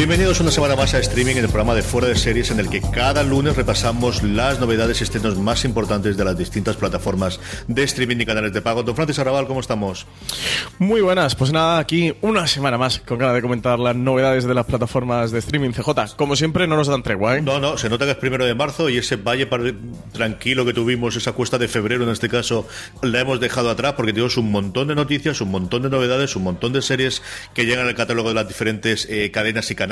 Bienvenidos una semana más a streaming en el programa de Fuera de Series en el que cada lunes repasamos las novedades y estrenos más importantes de las distintas plataformas de streaming y canales de pago. Don Francis Arrabal, ¿cómo estamos? Muy buenas, pues nada, aquí una semana más con ganas de comentar las novedades de las plataformas de streaming CJ. Como siempre, no nos dan tregua, ¿eh? No, no, se nota que es primero de marzo y ese valle tranquilo que tuvimos, esa cuesta de febrero en este caso, la hemos dejado atrás porque tenemos un montón de noticias, un montón de novedades, un montón de series que llegan al catálogo de las diferentes eh, cadenas y canales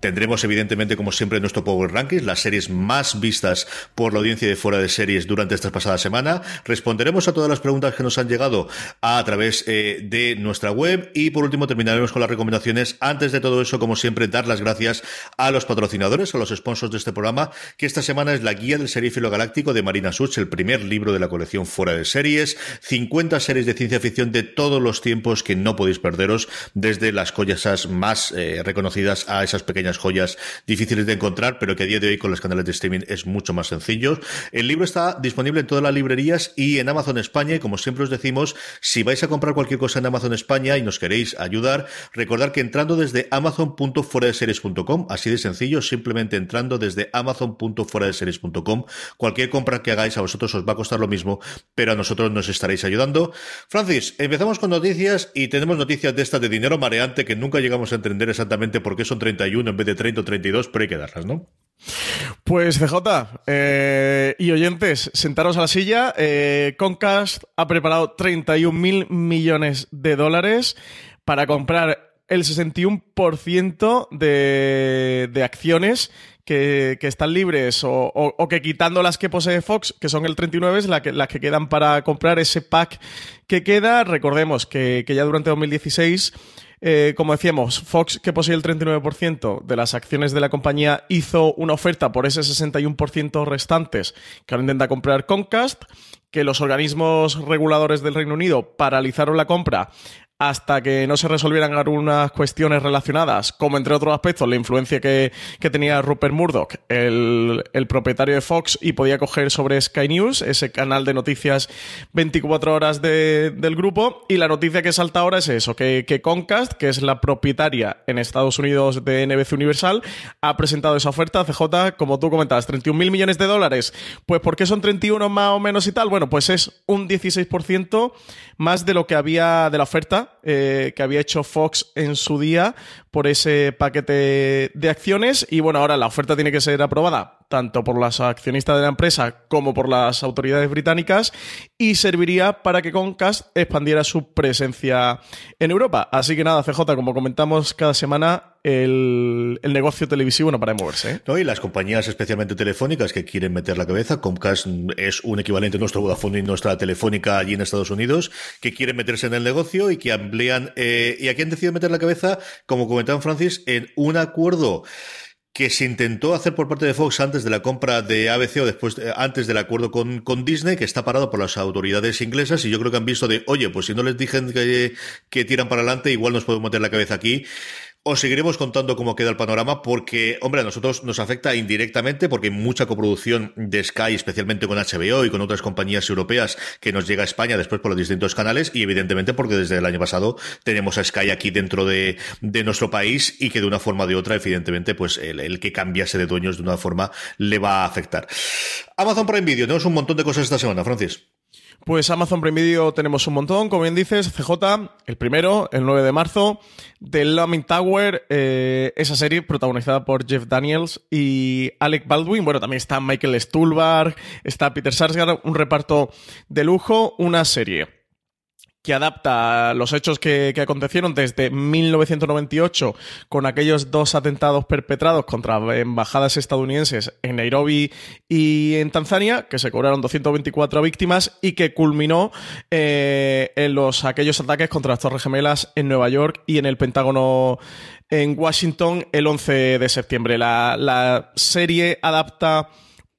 Tendremos, evidentemente, como siempre, nuestro Power Rankings, las series más vistas por la audiencia de fuera de series durante esta pasada semana. Responderemos a todas las preguntas que nos han llegado a, través eh, de nuestra web. Y por último, terminaremos con las recomendaciones. Antes de todo eso, como siempre, dar las gracias a los patrocinadores, a los sponsors de este programa, que esta semana es la guía del serífilo galáctico de Marina Such, el primer libro de la colección fuera de series. 50 series de ciencia ficción de todos los tiempos que no podéis perderos, desde las cosas más eh, reconocidas a esas pequeñas joyas difíciles de encontrar, pero que a día de hoy con los canales de streaming es mucho más sencillo. El libro está disponible en todas las librerías y en Amazon España. Y como siempre os decimos, si vais a comprar cualquier cosa en Amazon España y nos queréis ayudar, recordad que entrando desde amazon.fueradeseries.com, así de sencillo, simplemente entrando desde amazon.fueradeseries.com, cualquier compra que hagáis a vosotros os va a costar lo mismo, pero a nosotros nos estaréis ayudando. Francis, empezamos con noticias y tenemos noticias de estas de dinero mareante que nunca llegamos a entender exactamente por qué son 31 en vez de 30 o 32, pero hay que darlas, ¿no? Pues CJ eh, y oyentes, sentaros a la silla. Eh, Concast ha preparado 31 mil millones de dólares para comprar el 61% de, de acciones que, están libres o, que quitando las que posee Fox, que son el 39, es la que, las que quedan para comprar ese pack que queda. Recordemos que, que ya durante 2016 eh, como decíamos, Fox, que posee el 39% de las acciones de la compañía, hizo una oferta por ese 61% restantes que ahora intenta comprar Comcast, que los organismos reguladores del Reino Unido paralizaron la compra hasta que no se resolvieran algunas cuestiones relacionadas, como entre otros aspectos la influencia que, tenía Rupert Murdoch, el, propietario de Fox, y podía coger sobre Sky News, ese canal de noticias 24 horas del grupo. Y la noticia que salta ahora es eso, que, que Comcast, que es la propietaria en Estados Unidos de NBC Universal, ha presentado esa oferta, CJ, como tú comentabas, 31 mil millones de dólares. Pues ¿por qué son 31 más o menos y tal? Bueno, pues es un 16% más de lo que había de la oferta eh, que había hecho Fox en su día por ese paquete de acciones y bueno, ahora la oferta tiene que ser aprobada tanto por las accionistas de la empresa como por las autoridades británicas y serviría para que Comcast expandiera su presencia en Europa. Así que nada, CJ, como comentamos cada semana, el, negocio televisivo no para de moverse. ¿eh? No, y las compañías, especialmente telefónicas, que quieren meter la cabeza, Comcast es un equivalente a nuestro Vodafone y nuestra telefónica allí en Estados Unidos, que quieren meterse en el negocio y que amplían, eh, y aquí han decidido meter la cabeza, como comentaba Francis, en un acuerdo que se intentó hacer por parte de Fox antes de la compra de ABC o después eh, antes del acuerdo con, con, Disney, que está parado por las autoridades inglesas y yo creo que han visto de, oye, pues si no les dicen que, que tiran para adelante, igual nos podemos meter la cabeza aquí. Os seguiremos contando cómo queda el panorama porque, hombre, a nosotros nos afecta indirectamente porque hay mucha coproducción de Sky, especialmente con HBO y con otras compañías europeas que nos llega a España después por los distintos canales y evidentemente porque desde el año pasado tenemos a Sky aquí dentro de, nuestro país y que de una forma o de otra, evidentemente, pues el, que cambiase de dueños de una forma le va a afectar. Amazon Prime Video, tenemos un montón de cosas esta semana, Francis. Pues Amazon Prime tenemos un montón, como bien dices, CJ, el primero, el 9 de marzo, The Looming Tower, eh, esa serie protagonizada por Jeff Daniels y Alec Baldwin. Bueno, también está Michael Stuhlbarg, está Peter Sarsgaard, un reparto de lujo, una serie que adapta los hechos que, acontecieron desde 1998 con aquellos dos atentados perpetrados contra embajadas estadounidenses en Nairobi y en Tanzania, que se cobraron 224 víctimas y que culminó eh, en los, aquellos ataques contra las Torres Gemelas en Nueva York y en el Pentágono en Washington el 11 de septiembre. La, la serie adapta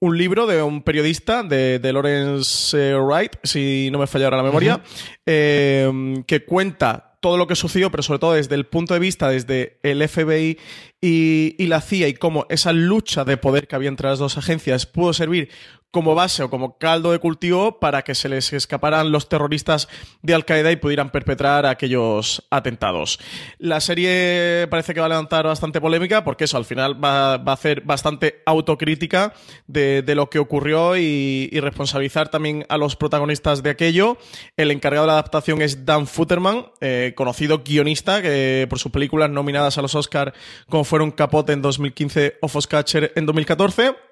un libro de un periodista, de, de Lawrence eh, Wright, si no me falla ahora la memoria, eh, que cuenta todo lo que sucedió, pero sobre todo desde el punto de vista, desde el FBI y, y, la CIA y cómo esa lucha de poder que había entre las dos agencias pudo servir como base o como caldo de cultivo para que se les escaparan los terroristas de Al Qaeda y pudieran perpetrar aquellos atentados. La serie parece que va a levantar bastante polémica porque eso al final va, a hacer bastante autocrítica de, lo que ocurrió y, responsabilizar también a los protagonistas de aquello. El encargado de la adaptación es Dan Futterman, eh, conocido guionista que por sus películas nominadas a los Oscar como fueron Capote en 2015 o Foscatcher en 2014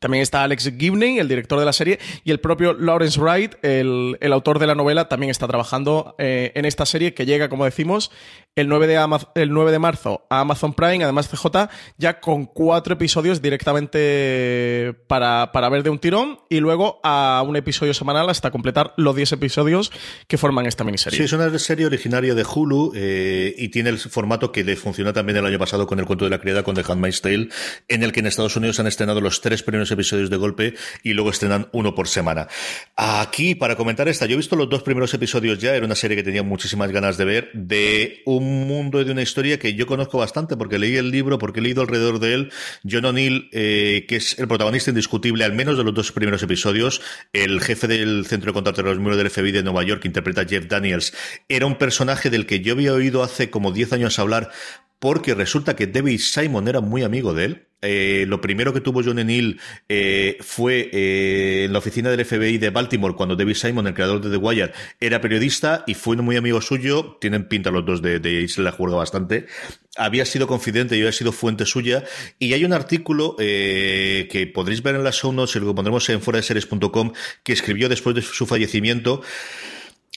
también está Alex Gibney, el director de la serie, y el propio Lawrence Wright, el, autor de la novela, también está trabajando eh, en esta serie que llega, como decimos, el 9, de el 9 de marzo a Amazon Prime, además CJ, ya con cuatro episodios directamente para, para ver de un tirón y luego a un episodio semanal hasta completar los 10 episodios que forman esta miniserie. Sí, es una serie originaria de Hulu eh, y tiene el formato que le funcionó también el año pasado con el cuento de la criada, con The Handmaid's Tale, en el que en Estados Unidos han estrenado los tres primeros episodios de golpe y luego estrenan uno por semana. Aquí, para comentar esta, yo he visto los dos primeros episodios ya, era una serie que tenía muchísimas ganas de ver, de un mundo y de una historia que yo conozco bastante porque leí el libro, porque he leído alrededor de él. John O'Neill, eh, que es el protagonista indiscutible, al menos de los dos primeros episodios, el jefe del Centro de Contraterrorismo del FBI de Nueva York, que interpreta Jeff Daniels, era un personaje del que yo había oído hace como 10 años hablar porque resulta que David Simon era muy amigo de él. Eh, lo primero que tuvo John Neal eh, fue eh, en la oficina del FBI de Baltimore, cuando David Simon, el creador de The Wire, era periodista y fue muy amigo suyo. Tienen pinta los dos de, de la juega bastante. Había sido confidente y había sido fuente suya. Y hay un artículo que podréis ver en las show notes, lo pondremos en foradeseries.com, que escribió después de su fallecimiento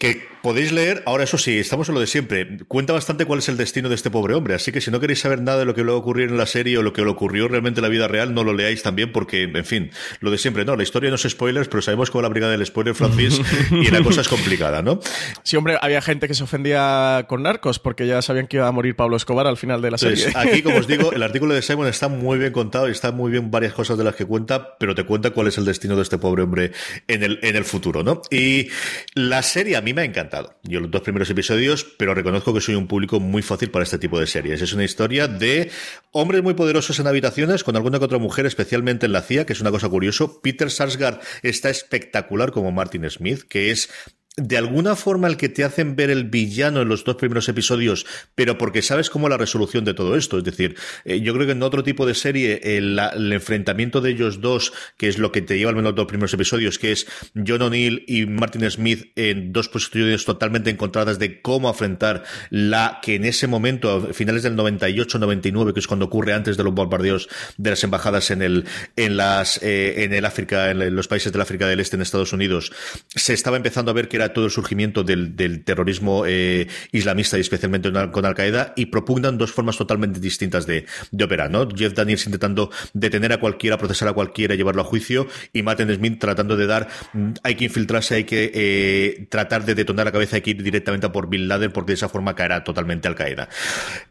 que podéis leer, ahora eso sí, estamos en lo de siempre, cuenta bastante cuál es el destino de este pobre hombre, así que si no queréis saber nada de lo que le ocurrir en la serie o lo que le ocurrió realmente en la vida real, no lo leáis también porque, en fin, lo de siempre, no, la historia no es spoilers, pero sabemos cómo la brigada del spoiler Francis y la cosa es complicada, ¿no? Sí, hombre, había gente que se ofendía con narcos porque ya sabían que iba a morir Pablo Escobar al final de la serie. aquí, como os digo, el artículo de Simon está muy bien contado y está muy bien varias cosas de las que cuenta, pero te cuenta cuál es el destino de este pobre hombre en el, en el futuro, ¿no? Y la serie a mí me ha encantado yo los dos primeros episodios, pero reconozco que soy un público muy fácil para este tipo de series. Es una historia de hombres muy poderosos en habitaciones con alguna que otra mujer, especialmente en la CIA, que es una cosa curioso. Peter Sarsgaard está espectacular como Martin Smith, que es de alguna forma el que te hacen ver el villano en los dos primeros episodios, pero porque sabes cómo la resolución de todo esto. Es decir, eh, yo creo que en otro tipo de serie, el, enfrentamiento de ellos dos, que es lo que te lleva al menos los dos primeros episodios, que es John O'Neill y Martin Smith en dos posiciones totalmente encontradas de cómo afrontar la que en ese momento, a finales del 98-99, que es cuando ocurre antes de los bombardeos de las embajadas en el, en las, eh, en el África, en los países del África del Este en Estados Unidos, se estaba empezando a ver que todo el surgimiento del, terrorismo eh, islamista y especialmente con Al Qaeda y propugnan dos formas totalmente distintas de, operar, ¿no? Jeff Daniels intentando detener a cualquiera, procesar a cualquiera, llevarlo a juicio y Martin Smith tratando de dar, mm, hay que infiltrarse, hay que eh, tratar de detonar la cabeza, hay que ir directamente a por Bin Laden porque de esa forma caerá totalmente Al Qaeda.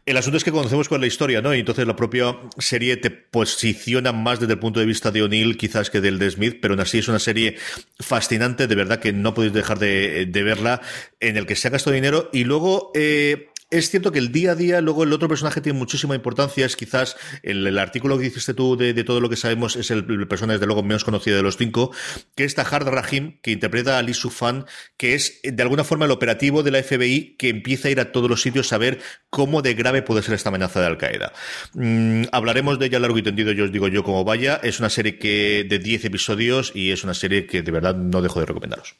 El asunto es que conocemos cuál es la historia, ¿no? Y entonces la propia serie te posiciona más desde el punto de vista de O'Neill quizás que del de Smith, pero aún así es una serie fascinante, de verdad que no podéis dejar de de, verla, en el que se ha gastado dinero y luego eh, es cierto que el día a día, luego el otro personaje tiene muchísima importancia, es quizás el, artículo que hiciste tú de, todo lo que sabemos, es el, personaje desde luego menos conocido de los cinco, que es Tahar Rahim, que interpreta a Lee Sufan, que es de alguna forma el operativo de la FBI que empieza a ir a todos los sitios a ver cómo de grave puede ser esta amenaza de Al-Qaeda. Mm, hablaremos de ella largo y tendido, yo os digo yo como vaya, es una serie que de 10 episodios y es una serie que de verdad no dejo de recomendaros.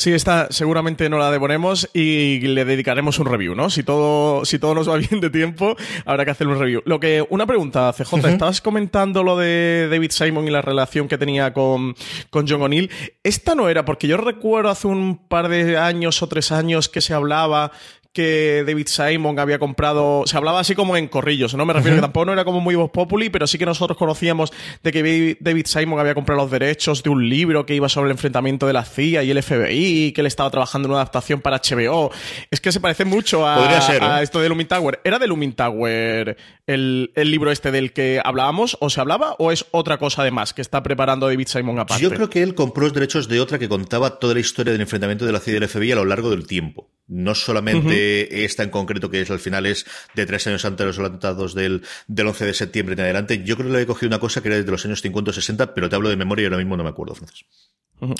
Sí, esta seguramente no la devoremos y le dedicaremos un review, ¿no? Si todo, si todo nos va bien de tiempo, habrá que hacer un review. Lo que, una pregunta, CJ, estabas comentando lo de David Simon y la relación que tenía con, con John O'Neill. Esta no era, porque yo recuerdo hace un par de años o tres años que se hablaba que David Simon había comprado. Se hablaba así como en corrillos, ¿no? Me refiero que tampoco no era como muy voz populi, pero sí que nosotros conocíamos de que David Simon había comprado los derechos de un libro que iba sobre el enfrentamiento de la CIA y el FBI, que él estaba trabajando en una adaptación para HBO. Es que se parece mucho a, ¿eh? esto de Lumin Tower. ¿Era de Lumin Tower el, libro este del que hablábamos, o se hablaba, o es otra cosa además que está preparando David Simon aparte? Yo creo que él compró los derechos de otra que contaba toda la historia del enfrentamiento de la CIA y el FBI a lo largo del tiempo. No solamente esta en concreto, que es al final es de tres años antes de los atentados del, del 11 de septiembre en adelante. Yo creo que le he cogido una cosa que era desde los años 50 o 60, pero te hablo de memoria y ahora mismo no me acuerdo, Francis.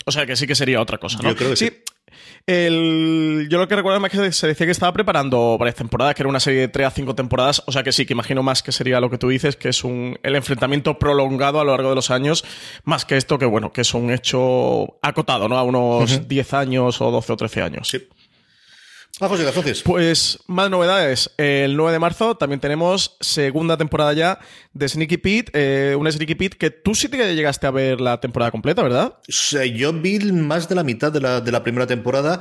O sea que sí que sería otra cosa, ¿no? Yo creo que sí. yo lo que recuerdo es que se decía que estaba preparando varias temporadas, que era una serie de tres a cinco temporadas, o sea que sí, que imagino más que sería lo que tú dices, que es un, el enfrentamiento prolongado a lo largo de los años, más que esto que, bueno, que es un hecho acotado, ¿no? A unos 10 años o 12 o 13 años. Sí. Vamos entonces. Pues más novedades. El 9 de marzo también tenemos segunda temporada ya de Sneaky Pete, eh, un Sneaky Pete que tú sí te llegaste a ver la temporada completa, ¿verdad? yo vi más de la mitad de la, de la primera temporada.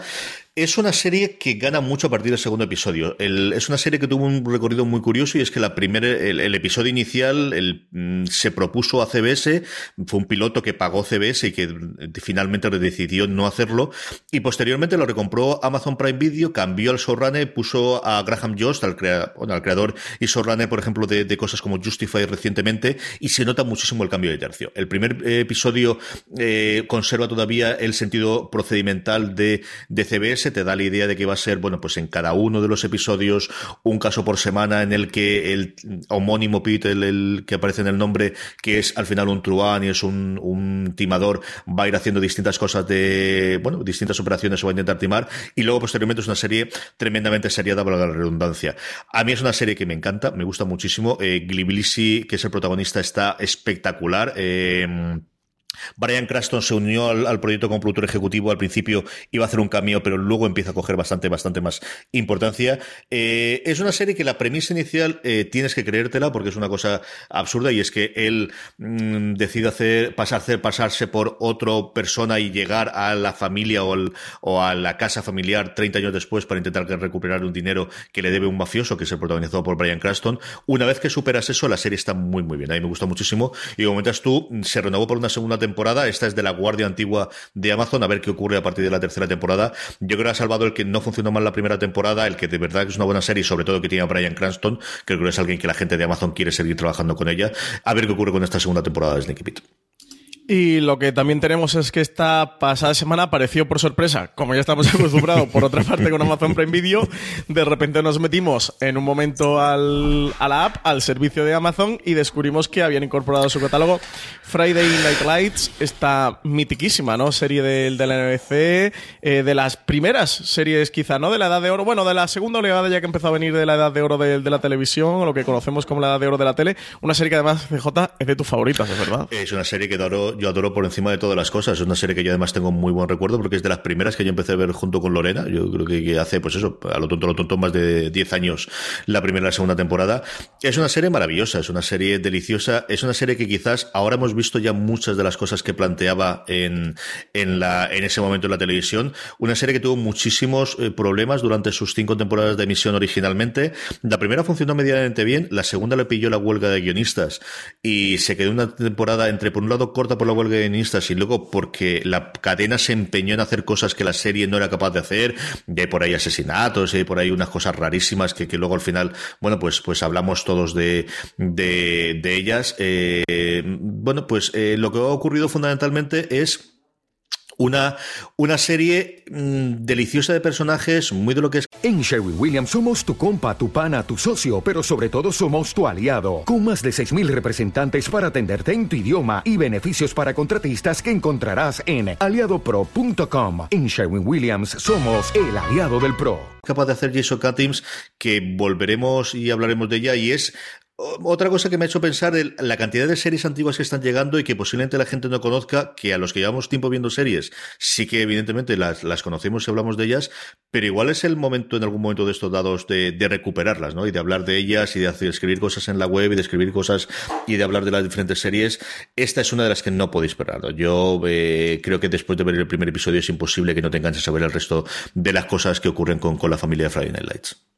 Es una serie que gana mucho a partir del segundo episodio. es una serie que tuvo un recorrido muy curioso y es que la primera, el, episodio inicial mm, se propuso a CBS, fue un piloto que pagó CBS y que finalmente decidió no hacerlo y posteriormente lo recompró Amazon Prime Video, cambió al showrunner, puso a Graham Jost, al, al creador y showrunner, por ejemplo, de, cosas como Justify recientemente y se nota muchísimo el cambio de tercio. El primer eh, episodio eh, conserva todavía el sentido procedimental de CBS te da la idea de que va a ser, bueno, pues en cada uno de los episodios un caso por semana en el que el homónimo Pete, el, que aparece en el nombre, que es al final un truán y es un, un timador, va a ir haciendo distintas cosas de, bueno, distintas operaciones o va a intentar timar y luego posteriormente es una serie tremendamente seriada para la redundancia. A mí es una serie que me encanta, me gusta muchísimo. Eh, que es el protagonista, está espectacular. Eh, Brian Craston se unió al, proyecto como productor ejecutivo. Al principio iba a hacer un cameo, pero luego empieza a coger bastante, bastante más importancia. Eh, es una serie que la premisa inicial eh, tienes que creértela porque es una cosa absurda y es que él mm, decide hacer, pasar, pasarse por otra persona y llegar a la familia o, a la casa familiar 30 años después para intentar recuperar un dinero que le debe un mafioso que es el protagonizado por Brian Craston. Una vez que superas eso, la serie está muy, muy bien. A mí me gusta muchísimo. Y como comentas tú, se renovó por una segunda temporada. Esta es de la Guardia Antigua de Amazon. A ver qué ocurre a partir de la tercera temporada. Yo creo que ha salvado el que no funcionó mal la primera temporada, el que de verdad es una buena serie, sobre todo que tiene a Brian Cranston, creo que es alguien que la gente de Amazon quiere seguir trabajando con ella. A ver qué ocurre con esta segunda temporada de Sneaky Pete. Y lo que también tenemos es que esta pasada semana apareció por sorpresa, como ya estamos acostumbrados por otra parte con Amazon Prime Video, de repente nos metimos en un momento al, a la app, al servicio de Amazon y descubrimos que habían incorporado su catálogo Friday Night Lights, esta mitiquísima ¿no? serie de, de la NBC, eh, de las primeras series quizá, ¿no? De la edad de oro, bueno, de la segunda oleada ya que empezó a venir de la edad de oro de, de la televisión, o lo que conocemos como la edad de oro de la tele, una serie que además, CJ, es de tus favoritas, es verdad. Es una serie que adoro yo adoro por encima de todas las cosas. Es una serie que yo además tengo muy buen recuerdo porque es de las primeras que yo empecé a ver junto con Lorena. Yo creo que, hace, pues eso, a lo tonto, a lo tonto, más de 10 años la primera y la segunda temporada. Es una serie maravillosa, es una serie deliciosa, es una serie que quizás ahora hemos visto ya muchas de las cosas que planteaba en, en, la, en ese momento en la televisión. Una serie que tuvo muchísimos eh, problemas durante sus cinco temporadas de emisión originalmente. La primera funcionó medianamente bien, la segunda le pilló la huelga de guionistas y se quedó una temporada entre, por un lado, corta por la huelga de y luego porque la cadena se empeñó en hacer cosas que la serie no era capaz de hacer, y por ahí asesinatos, y por ahí unas cosas rarísimas que, que luego al final, bueno, pues, pues hablamos todos de, de, de ellas. Eh, bueno, pues eh, lo que ha ocurrido fundamentalmente es una, una serie mm, deliciosa de personajes, muy de lo que es. En Sherwin Williams somos tu compa, tu pana, tu socio, pero sobre todo somos tu aliado, con más de 6.000 representantes para atenderte en tu idioma y beneficios para contratistas que encontrarás en aliadopro.com. En Sherwin Williams somos el aliado del PRO. Capaz de hacer Jason Katims, que volveremos y hablaremos de ella, y es otra cosa que me ha hecho pensar la cantidad de series antiguas que están llegando y que posiblemente la gente no conozca, que a los que llevamos tiempo viendo series, sí que evidentemente las, las conocemos y hablamos de ellas, pero igual es el momento en algún momento de estos dados de, recuperarlas, ¿no? Y de hablar de ellas y de hacer, escribir cosas en la web y de escribir cosas y de hablar de las diferentes series. Esta es una de las que no podéis esperar. Yo eh, creo que después de ver el primer episodio es imposible que no te enganches a ver el resto de las cosas que ocurren con, con la familia de Friday Night Lights.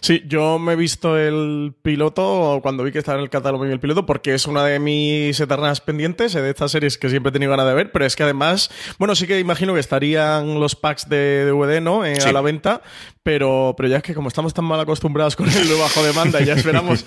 Sí, yo me he visto el piloto cuando vi que estaba en el catálogo el piloto porque es una de mis eternas pendientes de estas series que siempre he tenido ganas de ver, pero es que además, bueno, sí que imagino que estarían los packs de DVD, ¿no? Eh, a la venta, pero, pero ya es que como estamos tan mal acostumbrados con el bajo demanda y ya esperamos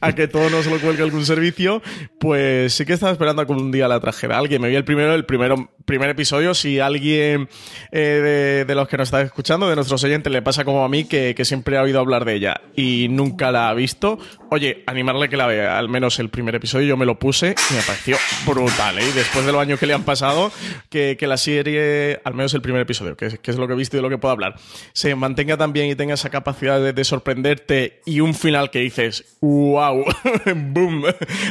a que todo nos lo cuelgue algún servicio, pues sí que estaba esperando a que un día la trajera alguien. Me vi el primero, el primero, primer episodio. Si alguien eh, de, los que nos está escuchando, de nuestros oyentes, le pasa como a mí, que, que siempre ha oído hablar de ella y nunca la ha visto, oye, animarle que la vea, al menos el primer episodio, yo me lo puse y me pareció brutal, ¿eh? Y después de los años que le han pasado, que, que la serie, al menos el primer episodio, que, es lo que he visto y de lo que puedo hablar, se mantenga también y tenga esa capacidad de, sorprenderte y un final que dices, wow, boom.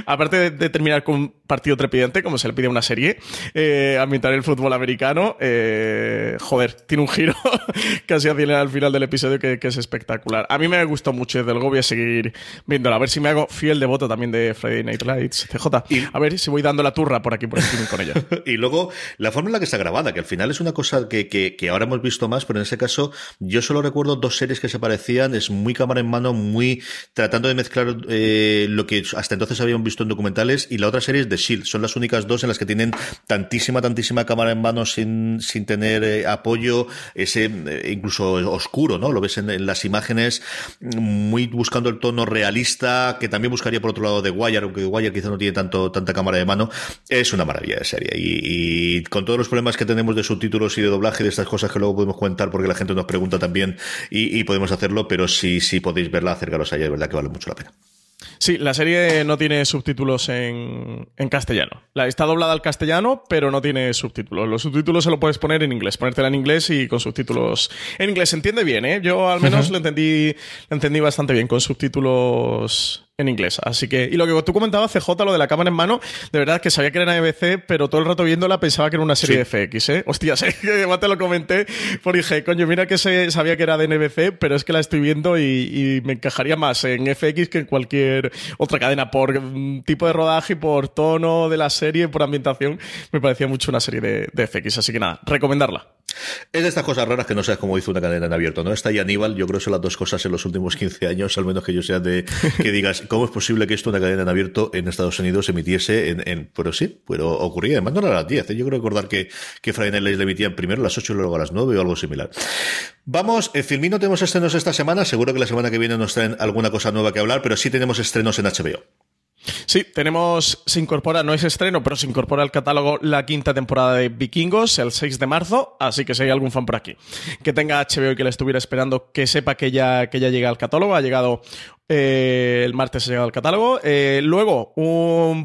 Aparte de, terminar con un partido trepidante, como se le pide a una serie, eh, ambientar el fútbol americano, eh, joder, tiene un giro casi al final del episodio que, que es espectacular. A mí me gustó mucho, desde luego voy a seguir viendo a ver si me hago fiel devoto también de Friday Night Lights, CJ. a ver si voy dando la turra por aquí por streaming con ella. y luego, la forma en la que está grabada, que al final es una cosa que, que, ahora hemos visto más, pero en ese caso, yo solo recuerdo dos series que se parecían, es muy cámara en mano, muy tratando de mezclar eh, lo que hasta entonces habíamos visto en documentales, y la otra serie es The Shield. Son las únicas dos en las que tienen tantísima, tantísima cámara en mano sin, sin tener eh, apoyo, ese eh, incluso oscuro, ¿no? Lo ves en, las imágenes, muy buscando el tono realista que también buscaría por otro lado de Wire, aunque Wire quizá no tiene tanto, tanta cámara de mano, es una maravilla de serie. Y, con todos los problemas que tenemos de subtítulos y de doblaje, de estas cosas que luego podemos comentar porque la gente nos pregunta también y, podemos hacerlo, pero si, si podéis verla, acercaros a ella, de verdad que vale mucho la pena. Sí, la serie no tiene subtítulos en, en, castellano. La, está doblada al castellano, pero no tiene subtítulos. Los subtítulos se lo puedes poner en inglés, ponértela en inglés y con subtítulos en inglés. Se entiende bien, ¿eh? Yo al menos lo, entendí, lo entendí bastante bien con subtítulos en inglés. Así que, y lo que tú comentabas, CJ, lo de la cámara en mano, de verdad que sabía que era NBC, pero todo el rato viéndola pensaba que era una serie de FX, ¿eh? Hostia, sé que además te lo comenté, porque dije, coño, mira que se, sabía que era de NBC, pero es que la estoy viendo y, me encajaría más en FX que en cualquier otra cadena, por tipo de rodaje, por tono de la serie, por ambientación, me parecía mucho una serie de, de FX. Así que nada, recomendarla. Es de estas cosas raras que no sabes cómo hizo una cadena en abierto, ¿no? Está y Aníbal, yo creo que son las dos cosas en los últimos 15 años, al menos que yo sea de que digas, ¿cómo es posible que esto, una cadena en abierto en Estados Unidos, emitiese en, pero sí, pero ocurría, además no era a las 10, ¿eh? yo creo recordar que, que Friday Night le emitían primero a las 8 y luego a las 9 o algo similar. Vamos, en Filmino tenemos estrenos esta semana, seguro que la semana que viene nos traen alguna cosa nueva que hablar, pero sí tenemos estrenos en HBO. Sí, tenemos, se incorpora, no es estreno, pero se incorpora al catálogo la quinta temporada de Vikingos el 6 de marzo, así que si hay algún fan por aquí que tenga HBO y que le estuviera esperando, que sepa que ya, que ya llega al catálogo, ha llegado eh, el martes ha llegado al catálogo. Eh, luego,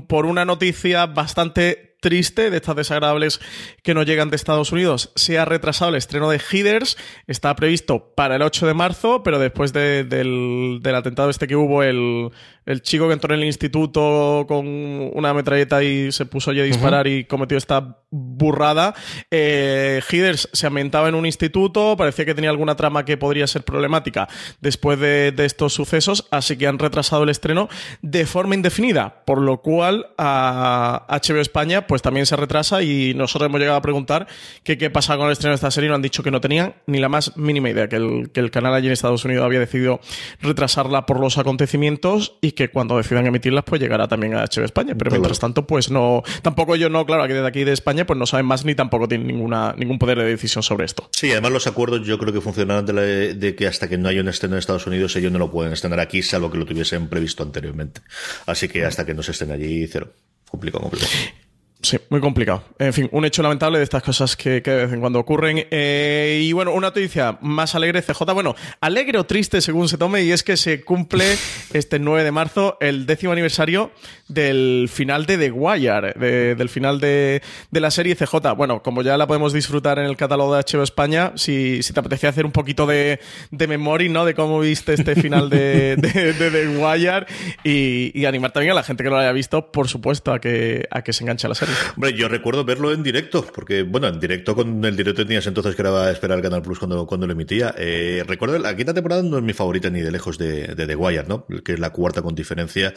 por una noticia bastante triste, de estas desagradables que nos llegan de Estados Unidos, se ha retrasado el estreno de Headers. Está previsto para el 8 de marzo, pero después del, del, atentado este que hubo, el, el chico que entró en el instituto con una metralleta y se puso allí a disparar y cometió esta burrada. Eh, se ambientaba en un instituto, parecía que tenía alguna trama que podría ser problemática después de, estos sucesos, así que han retrasado el estreno de forma indefinida, por lo cual a HBO España pues también se retrasa y nosotros hemos llegado a preguntar que qué pasa con el estreno de esta serie y nos han dicho que no tenían ni la más mínima idea, que el, que el canal allí en Estados Unidos había decidido retrasarla por los acontecimientos y que cuando decidan emitirlas, pues llegará también a HBO España. Pero mientras tanto, pues no. Tampoco yo no, claro, que desde aquí de España, pues no saben más ni tampoco tienen ninguna, ningún poder de decisión sobre esto. Sí, además los acuerdos yo creo que funcionarán de, que hasta que no haya un estreno en Estados Unidos, ellos no lo pueden estrenar aquí, salvo que lo tuviesen previsto anteriormente. Así que hasta que no se estén allí, cero. Complicado, complicado. Sí, muy complicado. En fin, un hecho lamentable de estas cosas que, de vez en cuando ocurren. Eh, y bueno, una noticia más alegre, CJ. Bueno, alegre o triste según se tome, y es que se cumple este 9 de marzo el décimo aniversario del final de The Wire, del final de, la serie CJ. Bueno, como ya la podemos disfrutar en el catálogo de HBO España, si, te apetecía hacer un poquito de, memoria, ¿no? De cómo viste este final de, The Wire y, animar también a la gente que no lo haya visto, por supuesto, a que, a que se enganche a la serie. Hombre, yo recuerdo verlo en directo, porque, bueno, en directo con el directo tenías entonces que era esperar Canal Plus cuando, cuando lo emitía. Eh, recuerdo, la quinta temporada no es mi favorita ni de lejos de, de The Wire, ¿no? Que es la cuarta con diferencia.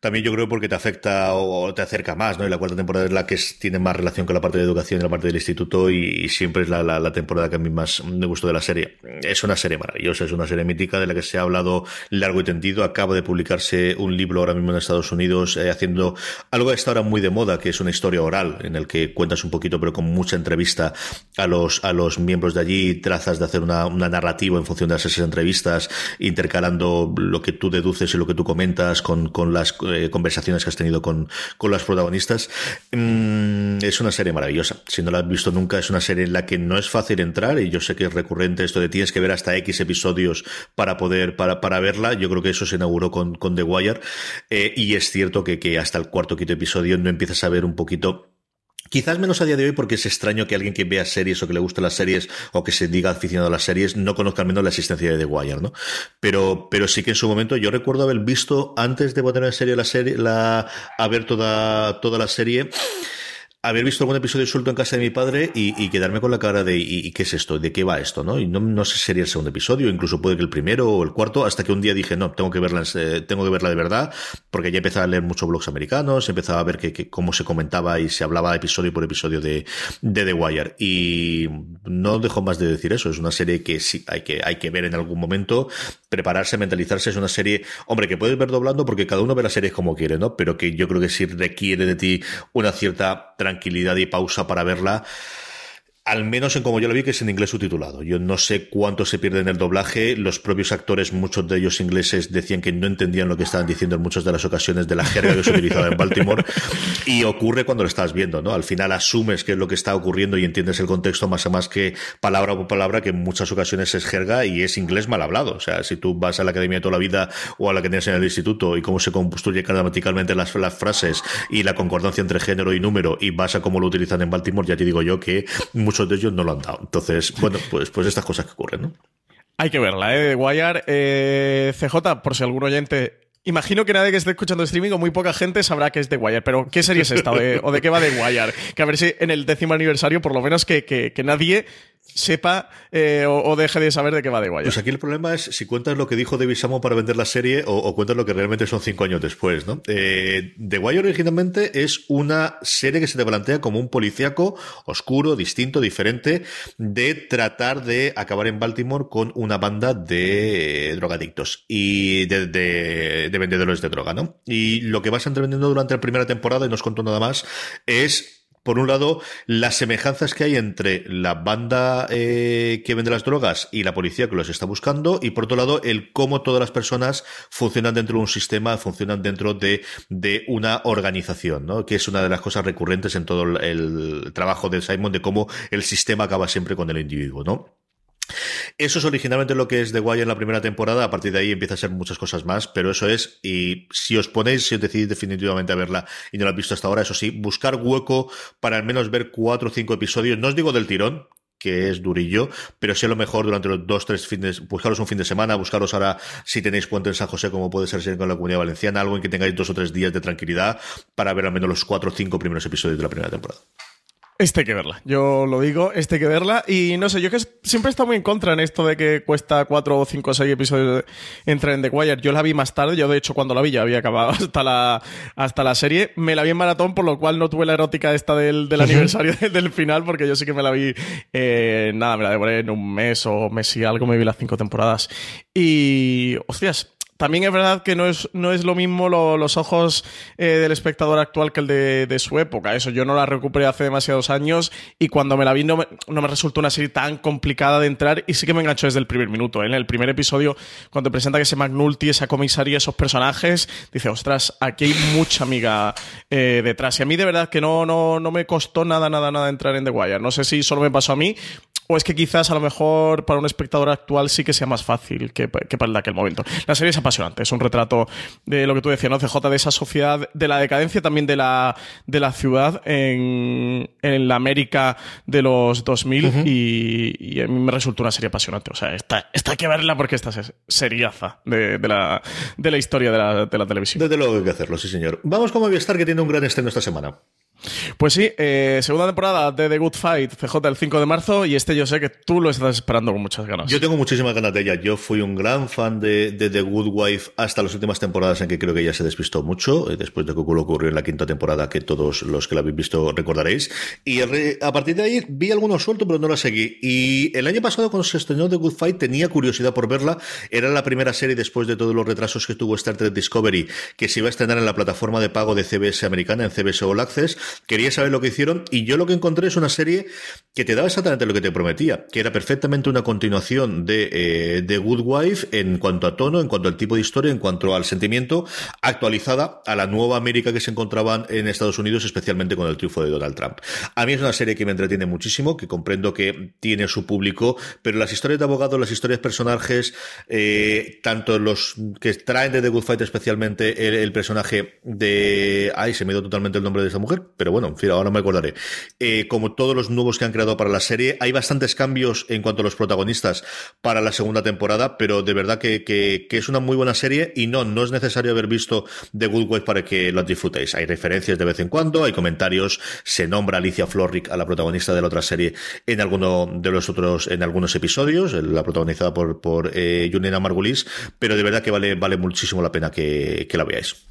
También yo creo porque te afecta o te acerca más, ¿no? Y la cuarta temporada es la que tiene más relación con la parte de educación y la parte del instituto y, siempre es la, la, temporada que a mí más me gustó de la serie. Es una serie maravillosa, es una serie mítica de la que se ha hablado largo y tendido. Acaba de publicarse un libro ahora mismo en Estados Unidos eh, haciendo algo que está ahora muy de moda, que es una historia oral en el que cuentas un poquito, pero con mucha entrevista a los, a los miembros de allí, trazas de hacer una, una narrativa en función de esas entrevistas, intercalando lo que tú deduces y lo que tú comentas con, con las eh, conversaciones que has tenido con, con las protagonistas. Mm, es una serie maravillosa. Si no la has visto nunca, es una serie en la que no es fácil entrar y yo sé que es recurrente esto de tienes que ver hasta X episodios para poder, para, para verla. Yo creo que eso se inauguró con, con The Wire eh, y es cierto que, que hasta el cuarto quinto episodio no empiezas a ver un poquito Quizás menos a día de hoy porque es extraño que alguien que vea series o que le guste las series o que se diga aficionado a las series no conozca al menos la existencia de The Wire, ¿no? Pero, pero sí que en su momento yo recuerdo haber visto antes de poner en serie la serie, la, a ver toda, toda la serie haber visto algún episodio suelto en casa de mi padre y, quedarme con la cara de ¿y, qué es esto? ¿De qué va esto? ¿no? Y no, sé si sería el segundo episodio, incluso puede que el primero o el cuarto, hasta que un día dije, no, tengo que verla, eh, tengo que verla de verdad, porque ya empezaba a leer muchos blogs americanos, empezaba a ver que, cómo se comentaba y se hablaba episodio por episodio de, de The Wire. Y no dejo más de decir eso, es una serie que sí hay que, hay que ver en algún momento, prepararse, mentalizarse, es una serie, hombre, que puedes ver doblando porque cada uno ve la serie como quiere, ¿no? Pero que yo creo que sí requiere de ti una cierta tranquilidad y pausa para verla al menos en como yo lo vi, que es en inglés subtitulado. Yo no sé cuánto se pierde en el doblaje. Los propios actores, muchos de ellos ingleses, decían que no entendían lo que estaban diciendo en muchas de las ocasiones de la jerga que se utilizaba en Baltimore. Y ocurre cuando lo estás viendo, ¿no? Al final asumes que es lo que está ocurriendo y entiendes el contexto más a más que palabra por palabra, que en muchas ocasiones es jerga y es inglés mal hablado. O sea, si tú vas a la academia toda la vida o a la que tienes en el instituto y cómo se construye gramaticalmente las, las frases y la concordancia entre género y número y vas a cómo lo utilizan en Baltimore, ya te digo yo que muchos de ellos no lo han dado. Entonces, bueno, pues, pues estas cosas que ocurren, ¿no? Hay que verla, ¿eh? Wire, eh, CJ, por si algún oyente Imagino que nadie que esté escuchando streaming o muy poca gente sabrá que es The Wire, pero ¿qué serie es esta? ¿O de, qué va The Wire? Que a ver si en el décimo aniversario, por lo menos, que, que nadie sepa eh, o, deje de saber de qué va The Wire. Pues aquí el problema es si cuentas lo que dijo David Samo para vender la serie o, cuentas lo que realmente son cinco años después, ¿no? Eh, The Wire originalmente es una serie que se te plantea como un policíaco oscuro, distinto, diferente, de tratar de acabar en Baltimore con una banda de drogadictos y de, de, vendedores de droga, ¿no? Y lo que vas entrevendiendo durante la primera temporada, y no os cuento nada más, es por un lado, las semejanzas que hay entre la banda eh, que vende las drogas y la policía que los está buscando, y por otro lado, el cómo todas las personas funcionan dentro de un sistema, funcionan dentro de, de una organización, ¿no? Que es una de las cosas recurrentes en todo el trabajo de Simon, de cómo el sistema acaba siempre con el individuo, ¿no? Eso es originalmente lo que es The Wire en la primera temporada, a partir de ahí empieza a ser muchas cosas más, pero eso es, y si os ponéis, si os decidís definitivamente a verla y no la habéis visto hasta ahora, eso sí, buscar hueco para al menos ver cuatro o cinco episodios, no os digo del tirón, que es durillo, pero sí a lo mejor durante los dos, tres fines, buscaros un fin de semana, buscaros ahora si tenéis puente en San José, como puede ser con la comunidad valenciana, algo en que tengáis dos o tres días de tranquilidad para ver al menos los cuatro o cinco primeros episodios de la primera temporada. Este hay que verla, yo lo digo, este hay que verla. Y no sé, yo que siempre he estado muy en contra en esto de que cuesta cuatro o cinco o seis episodios entrar en The Wire. Yo la vi más tarde, yo de hecho cuando la vi ya había acabado hasta la, hasta la serie. Me la vi en maratón, por lo cual no tuve la erótica esta del, del aniversario del final, porque yo sí que me la vi, eh, nada, me la devoré en un mes o mes y algo, me vi las cinco temporadas. Y, hostias, también es verdad que no es, no es lo mismo los ojos eh, del espectador actual que el de, su época. Eso yo no la recuperé hace demasiados años y cuando me la vi no me, no me resultó una serie tan complicada de entrar y sí que me enganchó desde el primer minuto. ¿eh? En el primer episodio, cuando presenta que ese McNulty, esa comisaría, esos personajes, dice, ostras, aquí hay mucha amiga eh, detrás. Y a mí de verdad que no, no, no me costó nada, nada, nada entrar en The Wire. No sé si solo me pasó a mí o es que quizás a lo mejor para un espectador actual sí que sea más fácil que, para el de aquel momento. La serie es apasionante, es un retrato de lo que tú decías, ¿no? CJ, de esa sociedad, de la decadencia también de la, de la ciudad en, en la América de los 2000 y, a mí me resultó una serie apasionante. O sea, esta hay que verla porque esta es seriaza de, de, la, de la historia de la, de la televisión. Desde luego hay que hacerlo, sí señor. Vamos con Movistar que tiene un gran estreno esta semana. Pues sí, eh, segunda temporada de The Good Fight, CJ el 5 de marzo, y este yo sé que tú lo estás esperando con muchas ganas. Yo tengo muchísimas ganas de ella. Yo fui un gran fan de, The Good Wife hasta las últimas temporadas en que creo que ella se despistó mucho, eh, después de que ocurrió en la quinta temporada, que todos los que la habéis visto recordaréis. Y a partir de ahí vi algunos sueltos, pero no la seguí. Y el año pasado, cuando se estrenó The Good Fight, tenía curiosidad por verla. Era la primera serie después de todos los retrasos que tuvo Star Trek Discovery, que se iba a estrenar en la plataforma de pago de CBS americana, en CBS All Access Quería saber lo que hicieron y yo lo que encontré es una serie que te daba exactamente lo que te prometía, que era perfectamente una continuación de, eh, de Good Wife en cuanto a tono, en cuanto al tipo de historia, en cuanto al sentimiento, actualizada a la nueva América que se encontraban en Estados Unidos, especialmente con el triunfo de Donald Trump. A mí es una serie que me entretiene muchísimo, que comprendo que tiene su público, pero las historias de abogados, las historias de personajes, eh, tanto los que traen de The Good Fight especialmente el, el personaje de... Ay, se me dio totalmente el nombre de esa mujer, pero bueno, en fin, ahora me acordaré. Eh, como todos los nuevos que han creado para la serie, hay bastantes cambios en cuanto a los protagonistas para la segunda temporada, pero de verdad que, es una muy buena serie y no, no es necesario haber visto The Good Wife para que la disfrutéis. Hay referencias de vez en cuando, hay comentarios, se nombra Alicia Florrick a la protagonista de la otra serie en alguno de los otros, en algunos episodios, la protagonizada por, por eh, Margulis, pero de verdad que vale, vale muchísimo la pena que la veáis.